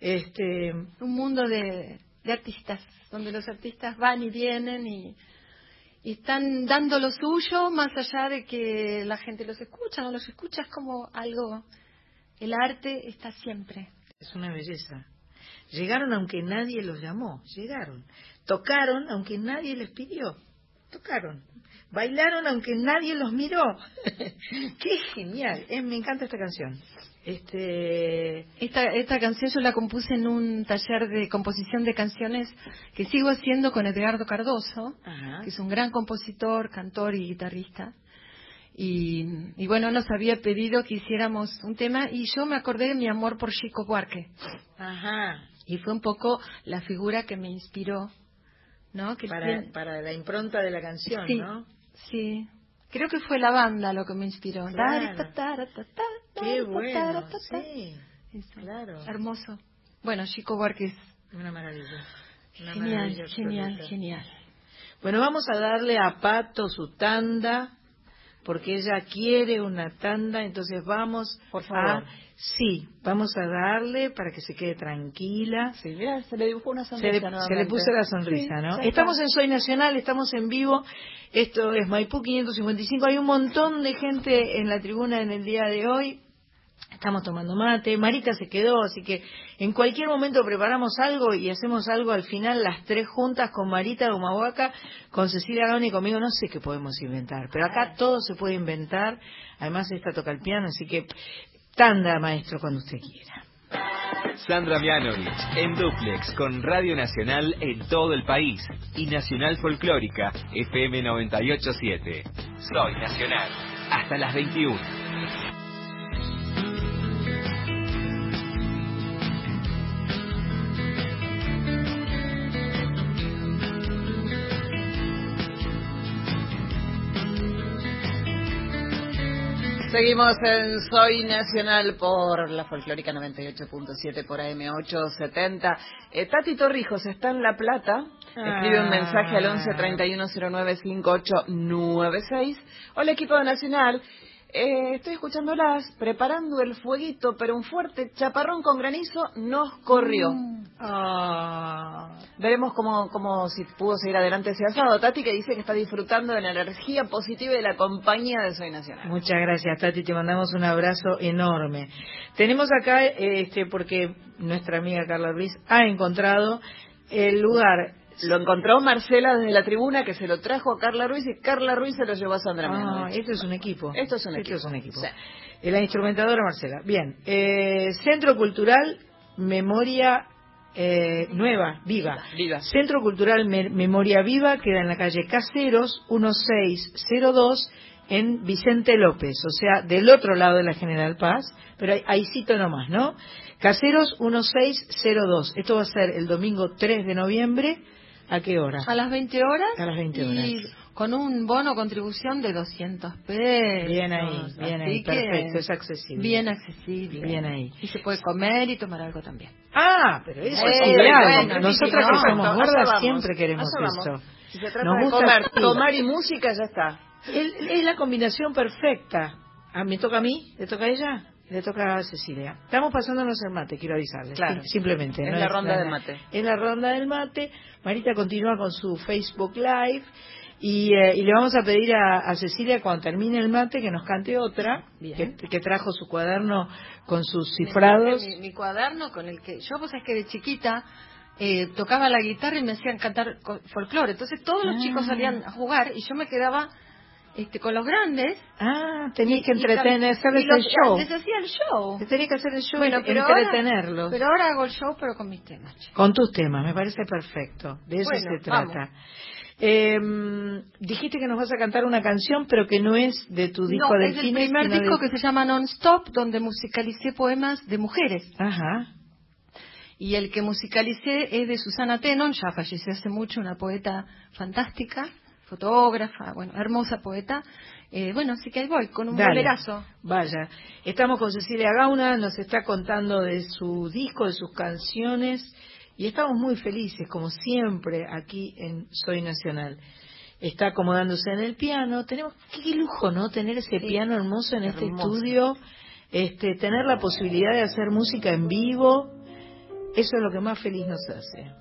Este, Un mundo de, de artistas, donde los artistas van y vienen y, y están dando lo suyo, más allá de que la gente los escucha, no los escucha, es como algo. El arte está siempre. es una belleza. Llegaron aunque nadie los llamó, llegaron. Tocaron aunque nadie les pidió, tocaron. Bailaron aunque nadie los miró. Qué genial, eh, me encanta esta canción. Este, Esta, esta canción yo la compuse en un taller de composición de canciones que sigo haciendo con Edgardo Cardoso, Ajá. que es un gran compositor, cantor y guitarrista. Y, y bueno, nos había pedido que hiciéramos un tema y yo me acordé de mi amor por Chico Buarque. Ajá. Y fue un poco la figura que me inspiró, ¿no? Que para, tiene- para la impronta de la canción, Sí. ¿no? Sí. Creo que fue la banda lo que me inspiró. Claro. Qué bueno, sí, Eso. claro. Hermoso. Bueno, Chico Buarque es Una maravilla. Una genial, maravilla genial, genial. Bueno, vamos a darle a Pato su tanda, porque ella quiere una tanda, entonces vamos Por favor. a... Sí, vamos a darle para que se quede tranquila. Sí, mira, se le dibujó una Se le, sonrisa se le puso la sonrisa, Sí, ¿no? Estamos en Soy Nacional, estamos en vivo. Esto es Maipú 555. Hay un montón de gente en la tribuna en el día de hoy. Estamos tomando mate. Marita se quedó, así que en cualquier momento preparamos algo y hacemos algo al final, las tres juntas con Marita Humahuaca, con Cecilia Gauna y conmigo. No sé qué podemos inventar, pero acá todo se puede inventar. Además, esta toca el piano, así que tanda, maestro, cuando usted quiera. Sandra Mianovich en Duplex con Radio Nacional en todo el país y Nacional Folclórica FM 987. Soy Nacional. Hasta las 21. Seguimos en Soy Nacional por la folclórica 98.7 por AM870. Eh, Tati Torrijos está en La Plata. Escribe un mensaje al 11 31 09 5896. Hola equipo de Nacional. Eh, estoy escuchándolas, preparando el fueguito, pero un fuerte chaparrón con granizo nos corrió. Ah, Veremos cómo, cómo si pudo seguir adelante ese asado. Tati que dice que está disfrutando de la energía positiva y de la compañía de Soy Nacional. Muchas gracias, Tati. Te mandamos un abrazo enorme. Tenemos acá, eh, este, porque nuestra amiga Carla Ruiz ha encontrado el lugar Lo encontró Marcela desde la tribuna que se lo trajo a Carla Ruiz y Carla Ruiz se lo llevó a Sandra Ah, esto es un equipo. Esto es un Esto equipo. es un equipo. Sí. La instrumentadora Marcela. Bien. Eh, Centro Cultural Memoria eh, Nueva, Viva. Viva. Centro Cultural Me- Memoria Viva queda en la calle Caseros 1602 en Vicente López, o sea, del otro lado de la General Paz, pero ahí, ahí cito nomás, ¿no? Caseros 1602. Esto va a ser el domingo 3 de noviembre. ¿A qué hora? A las 20 horas. A las 20 horas. Y con un bono contribución de 200 pesos. Bien ahí, bien ahí, perfecto, es accesible. Bien accesible. Bien ahí. Y se puede comer y tomar algo también. Ah, pero eso es Eh, ideal. bueno, Nosotras que somos gordas siempre queremos eso. Si se trata Nos de gusta comer, tomar y música, ya está. Es la combinación perfecta. Ah, ¿Me toca a mí? ¿Le toca a ella? Le toca a Cecilia. Estamos pasándonos el mate, quiero avisarles. Claro. Sí, simplemente. Es no la ronda del mate. Es la ronda del mate. Marita continúa con su Facebook Live. Y, eh, y le vamos a pedir a, a Cecilia cuando termine el mate que nos cante otra, que, que trajo su cuaderno con sus cifrados. Mi, mi cuaderno con el que yo, pues es que de chiquita eh, tocaba la guitarra y me hacían cantar folclore. Entonces todos los Ah. chicos salían a jugar y yo me quedaba este, con los grandes. Ah, tenías que entretener, hacerles el show. Les hacía el show. Te tenés que hacer el show Bueno, y pero ahora- entretenerlos. pero ahora hago el show, pero con mis temas. Con tus temas, me parece perfecto. De eso Bueno, se trata. Eh, dijiste que nos vas a cantar una canción, pero que no es de tu disco no, de es el primer disco de- que se llama Non-Stop, donde musicalicé poemas de mujeres. Ajá. Y el que musicalicé es de Susana Tenon, ya falleció hace mucho, una poeta fantástica, fotógrafa, bueno, hermosa poeta. Eh, bueno, así que ahí voy, con un Dale. bolerazo. Vaya. Estamos con Cecilia Gauna, nos está contando de su disco, de sus canciones, y estamos muy felices, como siempre, aquí en Soy Nacional. Está acomodándose en el piano. Tenemos, qué, lujo, ¿no? Tener ese piano hermoso en este estudio, este, tener la posibilidad de hacer música en vivo. Eso es lo que más feliz nos hace.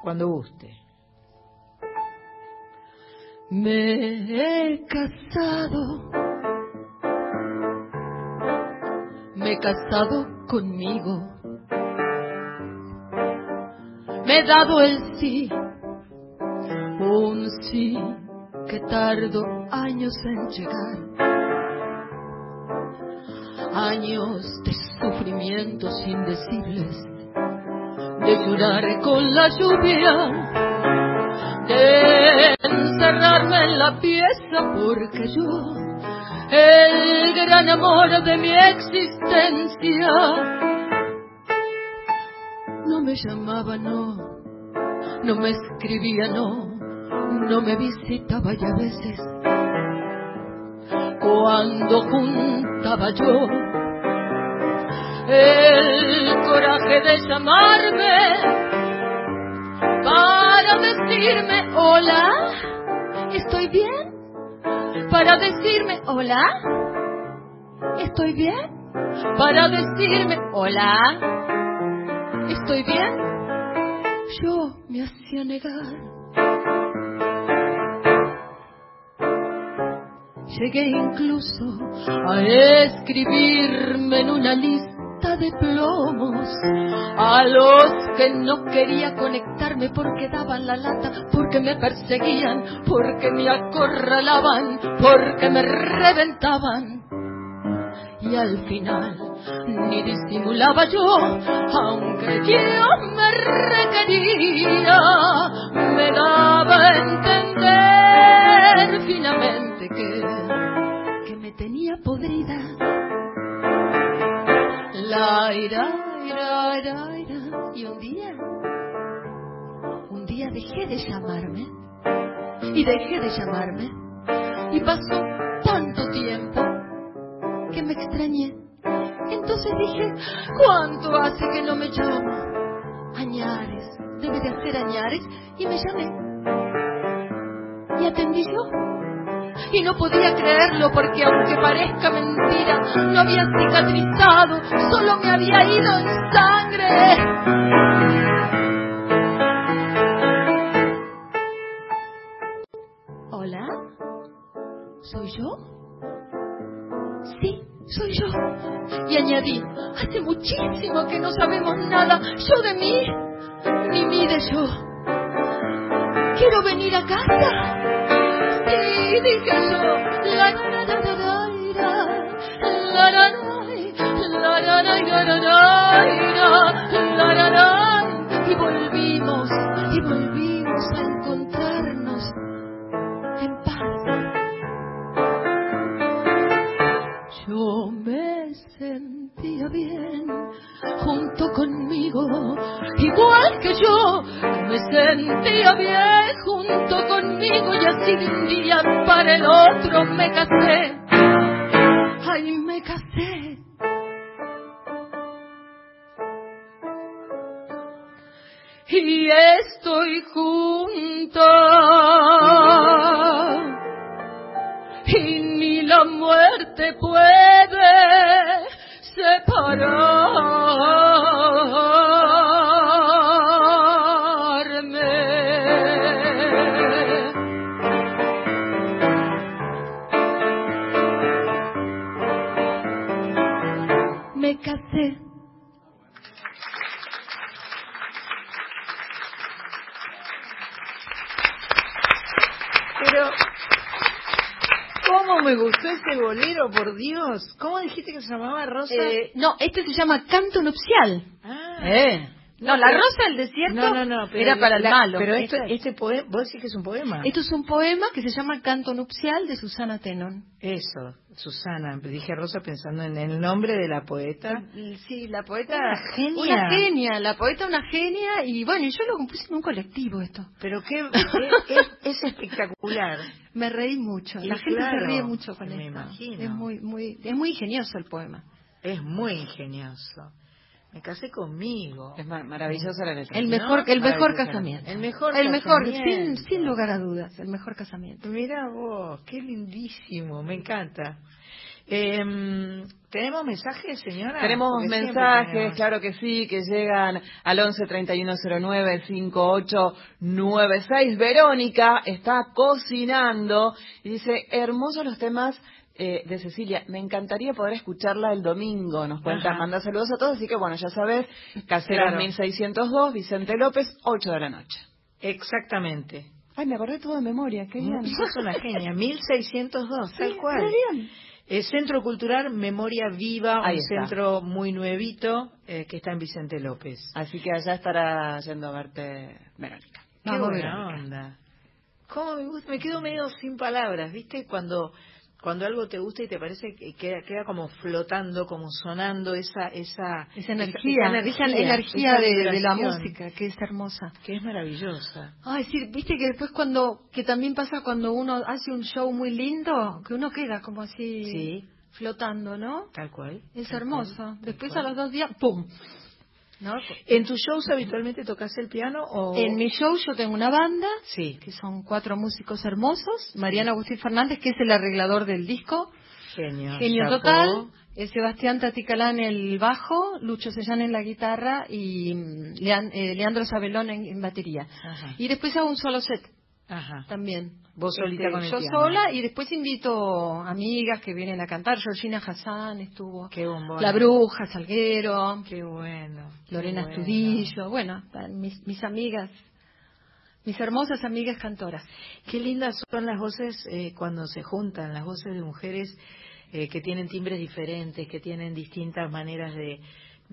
Cuando guste. Me he casado, me he casado conmigo, me he dado el sí, un sí que tardó años en llegar, años de sufrimientos indecibles, de llorar con la lluvia. De encerrarme en la pieza porque yo, el gran amor de mi existencia, no me llamaba, no, no me escribía, no, no me visitaba y a veces, cuando juntaba yo el coraje de llamarme, para decirme hola, ¿estoy bien? Para decirme hola, ¿estoy bien? Para decirme hola, ¿estoy bien? Yo me hacía negar. Llegué incluso a escribirme en una lista de plomos a los que no quería conectarme porque daban la lata, porque me perseguían, porque me acorralaban, porque me reventaban. Y al final ni disimulaba yo, aunque yo me requería, me daba a entender finamente que, que me tenía podrida. La ira, ira, ira, ira. Y un día, un día dejé de llamarme. Y dejé de llamarme. Y pasó tanto tiempo que me extrañé. Entonces dije, ¿cuánto hace que no me llamo? Añares, debe de hacer Añares. Y me llamé. Y atendí yo. Y no podía creerlo porque aunque parezca mentira, no había cicatrizado, solo me había ido en sangre. Hola, ¿soy yo? Sí, soy yo. Y añadí, hace muchísimo que no sabemos nada, yo de mí, ni mí de yo. quiero venir a casa. Y dije yo, la la la la la la la la la la la la la la la y volvimos, y volvimos a encontrarnos en paz. Yo me sentía bien junto conmigo, igual que yo me sentía bien junto conmigo y así de un día para el otro me casé. Ay, me casé. Y estoy junta y ni la muerte puede separarme. Me gustó ese bolero, por Dios? ¿Cómo dijiste que se llamaba Rosa? Eh, no, este se llama Canto Nupcial. ah, Eh. No, la rosa del desierto No, no, no. pero era para el la- malo. Pero esto, este poema, vos decís que es un poema. Esto es un poema que se llama Canto Nupcial de Susana Tenon. Eso, Susana. Dije Rosa pensando en el nombre de la poeta. Sí, la poeta. Una genia. Una genia, la poeta una genia. Y bueno, yo lo compuse en un colectivo esto. Pero qué, es, es espectacular. Me reí mucho. La gente claro, se ríe mucho con me esto. imagino. Es muy, muy, es muy ingenioso el poema. Es muy ingenioso. Me casé conmigo. Es ma- maravillosa la letra. El ¿No? mejor, el mejor casamiento. El mejor El mejor, sin, casamiento. sin lugar a dudas, el mejor casamiento. Mira vos, qué lindísimo, me encanta. Em, ¿Tenemos mensajes, señora? Tenemos Porque mensajes, tenemos. claro que sí, que llegan al 11 3109 5896. Verónica está cocinando y dice, hermosos los temas eh, de Cecilia. Me encantaría poder escucharla el domingo. Nos cuenta, Ajá. manda saludos a todos. Así que bueno, ya sabes, Caseros Claro. 1602, Vicente López, 8 de la noche. Exactamente. Ay, me acordé todo de memoria, qué bien. Sos una genia, 1602, tal cual. El Centro Cultural Memoria Viva, Ahí un está. centro muy nuevito eh, que está en Vicente López. Así que allá estará yendo a verte Verónica. Qué buena Verónica. onda. ¿Cómo me gusta? Me quedo medio sin palabras, ¿viste? Cuando cuando algo te gusta y te parece que queda, queda como flotando, como sonando esa esa Esa energía, esa energía, de, de la música, que es hermosa. que es maravillosa. Ay, sí, viste que después cuando, que también pasa cuando uno hace un show muy lindo, que uno queda como así Sí, flotando, ¿no? tal cual. Es tal hermoso. cual, Después cual. a los dos días, ¡pum! ¿No? ¿En tus shows habitualmente tocas el piano o...? En mi show yo tengo una banda, Sí, que son cuatro músicos hermosos. Mariana Agustín Fernández, que es el arreglador del disco. genio. Genio total. eh, Sebastián Taticalán en el bajo, Lucho Sellán en la guitarra y mm, eh, Leandro Sabelón en, en batería. Ajá, Y después hago un solo set ajá. también. Vos solita Este, con el Yo piano. sola y después invito amigas que vienen a cantar. Georgina Hassan estuvo. Qué bombón. La Bruja, Salguero, Qué bueno. qué Lorena bueno. Estudillo. Bueno, están mis, mis amigas, mis hermosas amigas cantoras. Qué lindas son las voces eh, cuando se juntan, las voces de mujeres eh, que tienen timbres diferentes, que tienen distintas maneras de,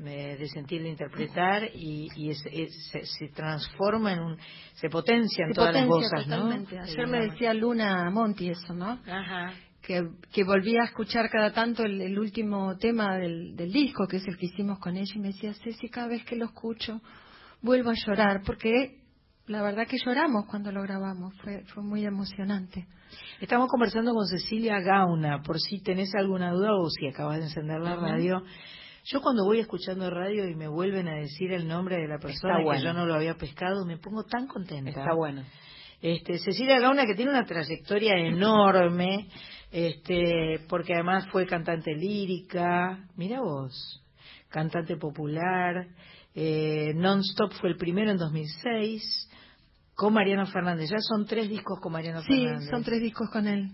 de, sentir, de interpretar y, y es- es- se, se transforma en un, se potencian Se todas las potencia voces, ¿no? totalmente. Ayer me decía Luna Monti eso, ¿no? Ajá. Que, que volví a escuchar cada tanto el, el último tema del, del disco, que es el que hicimos con ella, y me decía, Ceci, cada vez que lo escucho, vuelvo a llorar, porque la verdad que lloramos cuando lo grabamos, fue, fue muy emocionante. Estamos conversando con Cecilia Gauna, por si tenés alguna duda o si acabas de encender la radio. Yo cuando voy escuchando radio y me vuelven a decir el nombre de la persona que yo no lo había pescado, me pongo tan contenta. Está bueno. Este, Cecilia Gauna, que tiene una trayectoria enorme, este, porque además fue cantante lírica, mira vos, cantante popular, eh, Non-Stop fue el primero en 2006, con Mariano Fernández. Ya son tres discos con Mariano Sí, Fernández. son tres discos con él.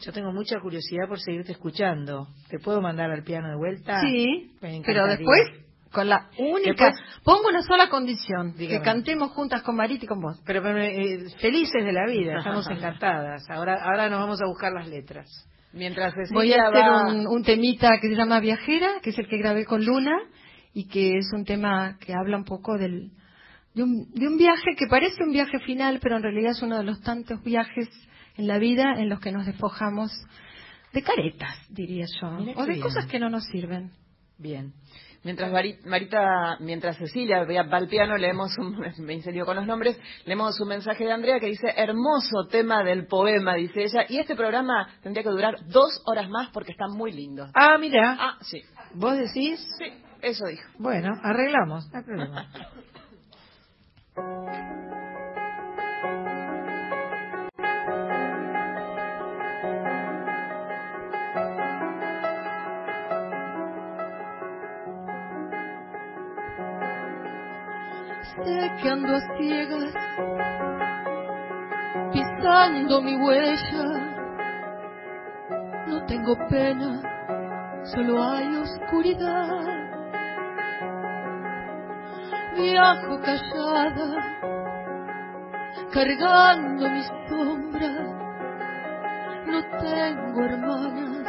Yo tengo mucha curiosidad por seguirte escuchando. ¿Te puedo mandar al piano de vuelta? sí, pero después con la única. Después- Pongo una sola condición: Dígame. que cantemos juntas con Marita y con vos. Pero, pero, eh, felices de la vida, estamos encantadas. Ahora, ahora nos vamos a buscar las letras. Mientras Voy a hacer va- un, un temita que se llama Viajera, que es el que grabé con Luna, y que es un tema que habla un poco del, de, un, de un viaje que parece un viaje final, pero en realidad es uno de los tantos viajes en la vida en los que nos despojamos de caretas, diría yo, Mira o de bien. cosas que no nos sirven. Bien. Mientras Mari- Marita, mientras Cecilia va al piano, leemos un, me incendio con los nombres, leemos un mensaje de Andrea que dice, hermoso tema del poema, dice ella, y este programa tendría que durar dos horas más porque está muy lindo. Ah, mira. Ah, sí. ¿Vos decís? Sí, eso dijo. Bueno, arreglamos. no hay problema. Sé que ando a ciegas, pisando mi huella. No tengo pena, solo hay oscuridad. Viajo callada, cargando mi sombra. No tengo hermanas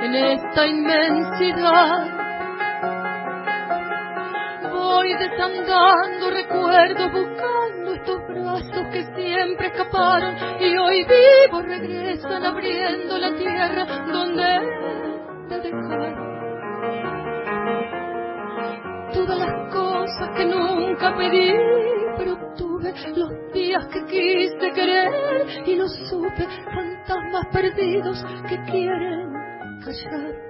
en esta inmensidad. Voy desandando recuerdos buscando estos brazos que siempre escaparon. Y hoy vivo regresan abriendo la tierra donde he de dejar todas las cosas que nunca pedí pero tuve los días que quise querer. Y no supe fantasmas perdidos que quieren callar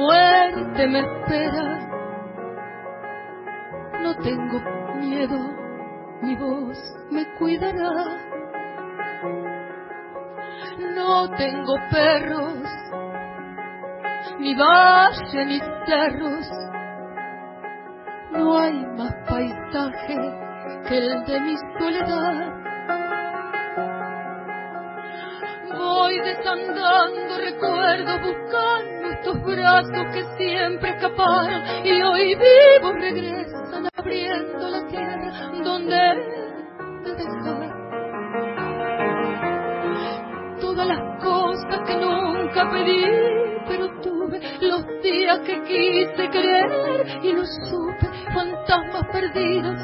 muerte me espera. No tengo miedo, mi voz me cuidará. No tengo perros, ni valle ni cerros. No hay más paisaje que el de mi soledad. Voy desandando recuerdos buscando estos brazos que siempre escaparon y hoy vivo regresan abriendo la tierra donde he de dejar todas las cosas que nunca pedí pero tuve los días que quise querer y no supe fantasmas perdidos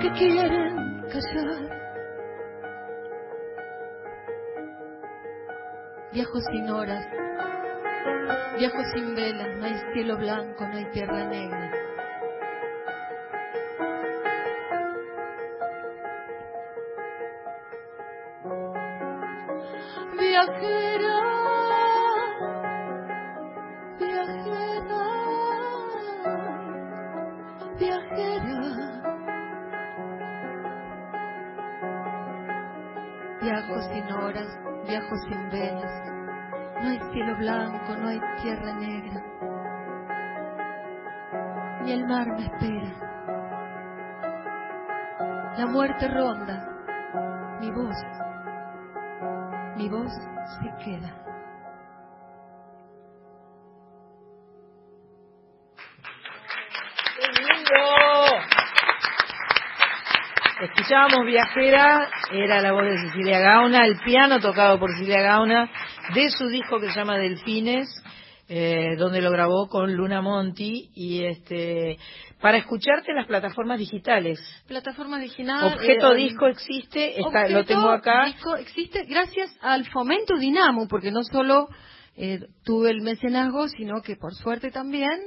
que quieren callar. Viajo sin horas, viajo sin velas, no hay cielo blanco, no hay tierra negra. Escuchábamos Viajera, era la voz de Cecilia Gauna, el piano tocado por Cecilia Gauna, de su disco que se llama Delfines, eh, donde lo grabó con Luna Monti, y este para escucharte en las plataformas digitales. Plataforma digital. Objeto eh, Disco existe, está, lo tengo acá. Disco existe gracias al fomento Dinamo, porque no solo eh, tuve el mecenazgo, sino que por suerte también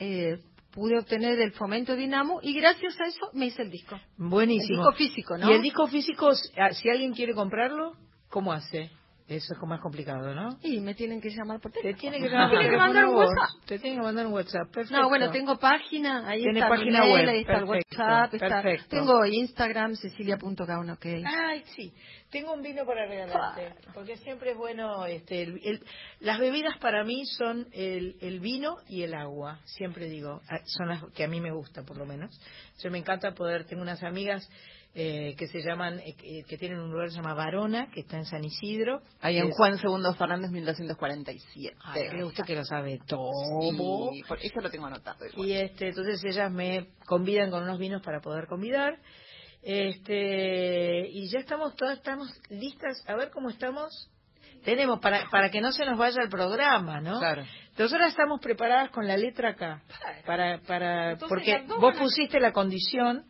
eh, pude obtener el fomento Dinamo y gracias a eso me hice el disco. Buenísimo. El disco físico, ¿no? Y el disco físico, ah, si alguien quiere comprarlo, ¿cómo hace? Eso es más complicado, ¿no? Y me tienen que llamar por teléfono. Te tiene que llamar Tienen que mandar un. WhatsApp. Te tiene que mandar un WhatsApp. Perfecto. No, bueno, tengo página, ahí está página mi mail, web, ahí está el perfecto, WhatsApp, está- perfecto. tengo Instagram, cecilia.gaunok. Ay, sí. Tengo un vino para regalarte. Porque siempre es bueno. Este, el- el- las bebidas para mí son el, el vino y el agua. Siempre digo. ah, Son las que a mí me gusta, por lo menos. Yo me encanta poder. Tengo unas amigas. Eh, que se llaman, eh, que, tienen un lugar que se llama Varona, que está en San Isidro. Ahí en Es- Juan Segundo Fernández, 1247. Ay, cree usted que lo sabe todo. Sí, por eso lo tengo anotado. igual. Y este, entonces ellas me convidan con unos vinos para poder convidar. Este, y ya estamos todas, estamos listas. A ver cómo estamos. Tenemos para para que no se nos vaya el programa, ¿no? Claro. Nosotras estamos preparadas con la letra acá para para Entonces porque vos pusiste la condición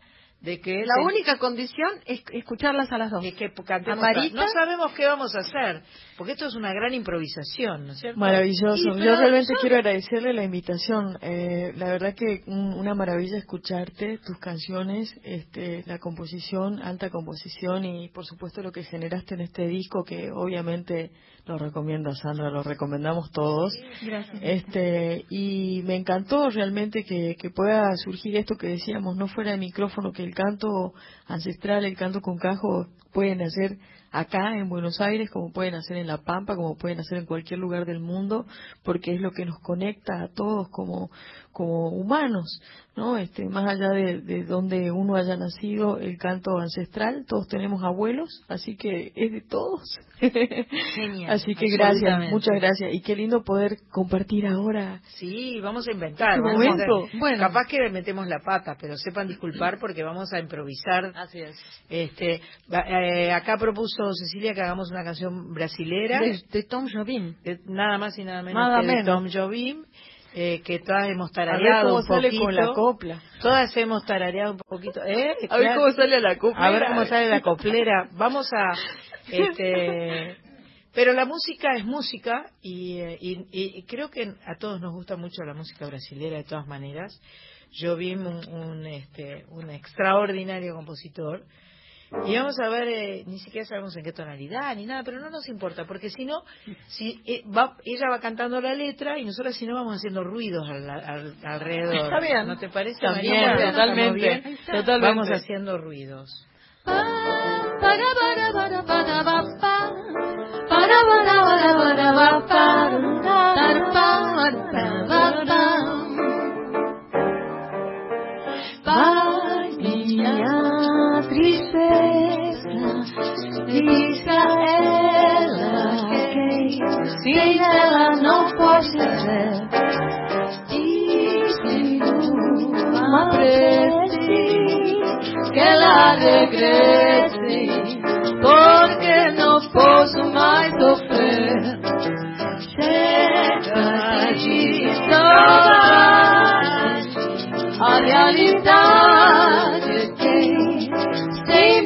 de que La única condición es escucharlas a las dos. es que cantemos. Amarita. No sabemos qué vamos a hacer, porque esto es una gran improvisación, ¿no es cierto? Maravilloso. Y, Yo realmente quiero agradecerle la invitación. Eh, la verdad que un- una maravilla escucharte, tus canciones, este, la composición, alta composición y por supuesto lo que generaste en este disco que obviamente lo recomienda Sandra, lo recomendamos todos. Gracias. Este, y me encantó realmente que, que pueda surgir esto que decíamos, no fuera de micrófono, que el canto ancestral, el canto con cajo, pueden hacer acá en Buenos Aires, como pueden hacer en La Pampa, como pueden hacer en cualquier lugar del mundo, porque es lo que nos conecta a todos como, como humanos, ¿no? Este, más allá de, de donde uno haya nacido, el canto ancestral, todos tenemos abuelos, así que es de todos. Genial, así que gracias, muchas gracias. Y qué lindo poder compartir ahora Sí, vamos a inventar. Vamos a momento. bueno, capaz que metemos la pata, pero sepan disculpar porque vamos a improvisar. Así es. Este, eh, acá propuso Cecilia que hagamos una canción brasilera, De, de Tom Jobim. de nada más y nada menos Nada que de menos. Tom Jobim, eh, que todas hemos tarareado un sale poquito. con la copla. Todas hemos tarareado un poquito. ¿eh? A ver cómo sale la copla. A ver cómo sale la coplera. Vamos a, este, pero la música es música y, eh, y- y creo que a todos nos gusta mucho la música brasileña de todas maneras. Yo vi un, un, este, un extraordinario compositor y vamos a ver, eh, ni siquiera sabemos en qué tonalidad ni nada, pero no nos importa, porque si no, si eh, va, ella va cantando la letra y nosotros si no vamos haciendo ruidos al, al- alrededor. Está bien. ¿No te parece? También, totalmente, bien? totalmente. Vamos haciendo ruidos. Diz a ela que sem ela não pode ser. Diz-lhe uma prece que ela regrese, porque não posso mais sofrer. Chega de saudade, a realidade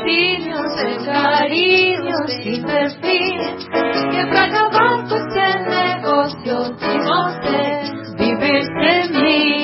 e beijinhos, e carinhos sin perfil, que pra acabar com esse negócio de você viver sem mim,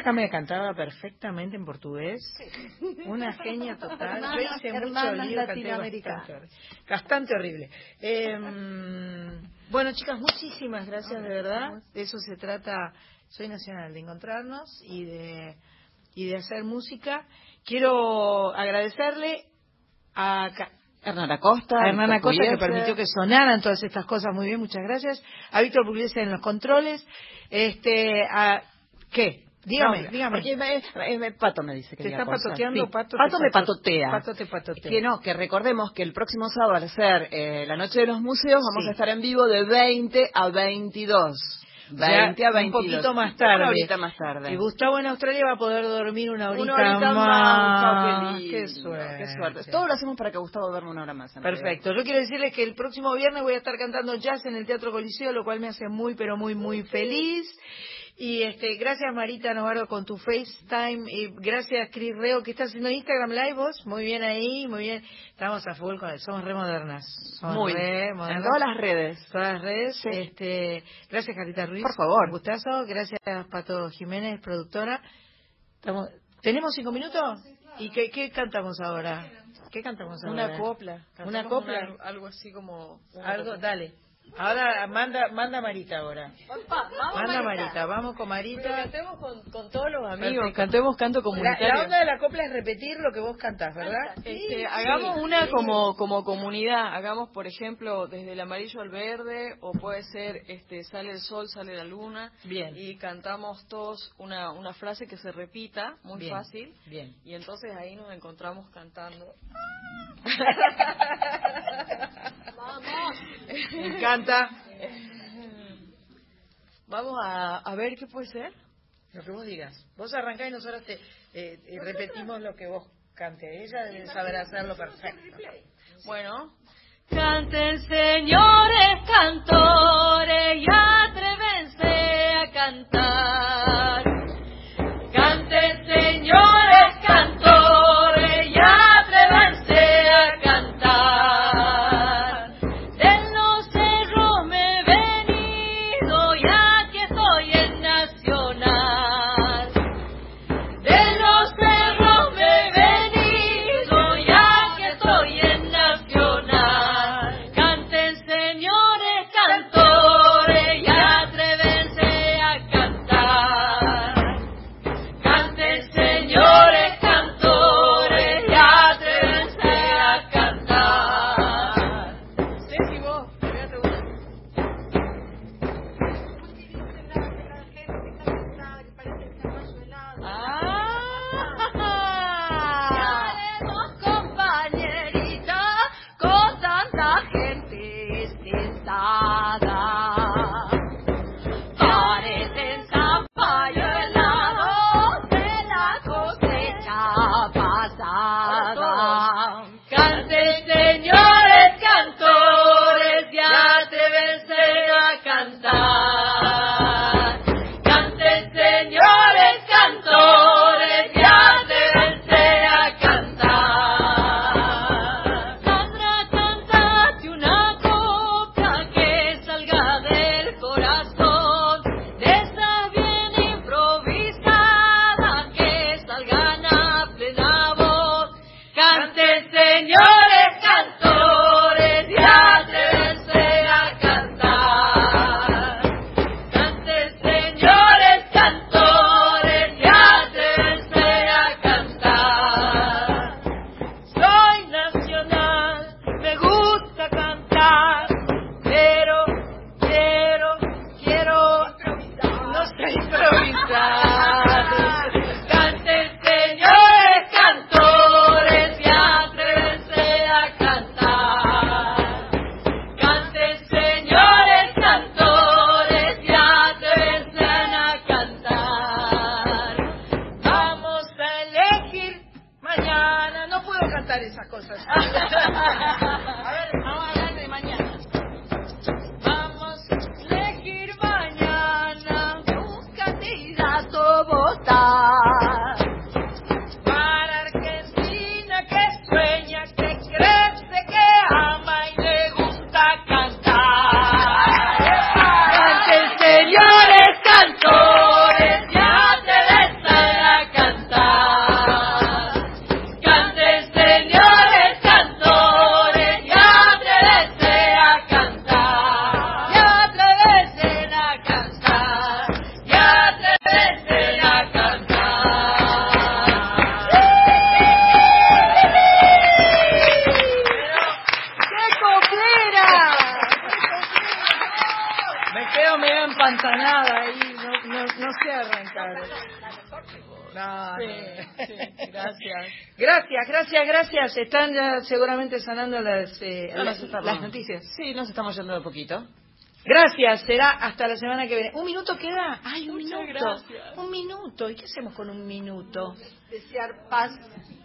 La coplera también cantaba perfectamente en portugués. Una genia total. Yo hice mucho lío, canté bastante, horrible. bastante horrible. Eh, bueno, chicas, muchísimas gracias, de verdad. De eso se trata Soy Nacional, de encontrarnos y de, y de hacer música. Quiero agradecerle a... Hernán Acosta. a Hernán Acosta que permitió que sonaran todas estas cosas muy bien, muchas gracias. A Víctor Pugliese en los controles. Este, a, ¿Qué? Dígame, No, dígame. porque me- me- Pato me dice que ¿Te diga está patoteando? Sí. Pato te Pato me pato- patotea. Pato te patotea. Que no, que recordemos que el próximo sábado, al ser eh, la noche de los museos, vamos Sí. a estar en vivo de 20 a 22. 20 Ya a 22. Un poquito más tarde. Una horita más tarde. Y Gustavo en Australia va a poder dormir una horita, Una horita más. más. qué Qué suerte. Qué suerte. Todo lo hacemos para que Gustavo duerma una hora más. Perfecto. Yo quiero decirles que el próximo viernes voy a estar cantando jazz en el Teatro Coliseo, lo cual me hace muy, pero muy, muy feliz. Y este, gracias Marita Novardo con tu FaceTime. Y gracias Cris Reo, que está haciendo Instagram Live vos. Muy bien ahí, muy bien. Estamos a full con él. Somos re modernas. Somos Muy. re En todas las redes. Todas las redes. Este, gracias Carita Ruiz. Por favor. Un gustazo. Gracias Pato Jiménez, productora. Estamos, ¿Tenemos cinco minutos? ¿Y qué, qué cantamos ahora? ¿Qué cantamos ahora? Una copla. Una copla. una- algo así como... Algo, copla. dale. Ahora manda, manda Marita ahora. Manda Marita. vamos con Pero Marita. cantemos con, con todos los amigos, Perfecto. cantemos canto comunitario. la onda de la copla es repetir lo que vos cantás, ¿verdad? Este, hagamos una como como comunidad, hagamos por ejemplo desde el amarillo al verde o puede ser este sale el sol, sale la luna Bien. y cantamos todos una una frase que se repita, muy Bien. fácil Bien. y entonces ahí nos encontramos cantando. encanta. Vamos a, a ver qué puede ser. Lo que vos digas. Vos arrancás y nosotros te eh, repetimos lo que vos cantes. Ella debe saber hacerlo perfecto. Bueno, Canten señores cantores y atrévense a cantar. Están ya seguramente sanando las, eh, No, las, las noticias. Sí, nos estamos yendo de poquito. Gracias, será hasta la semana que viene. ¿Un minuto queda? ¡Ay, un Muchas minuto! gracias. Un minuto. ¿Y qué hacemos con un minuto? Desear paz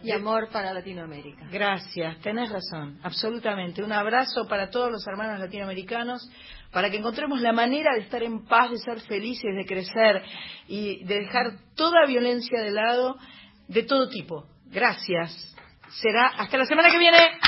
y amor para Latinoamérica. Gracias, tenés razón, absolutamente. Un abrazo para todos los hermanos latinoamericanos, para que encontremos la manera de estar en paz, de ser felices, de crecer y de dejar toda violencia de lado, de todo tipo. Gracias será hasta la semana que viene.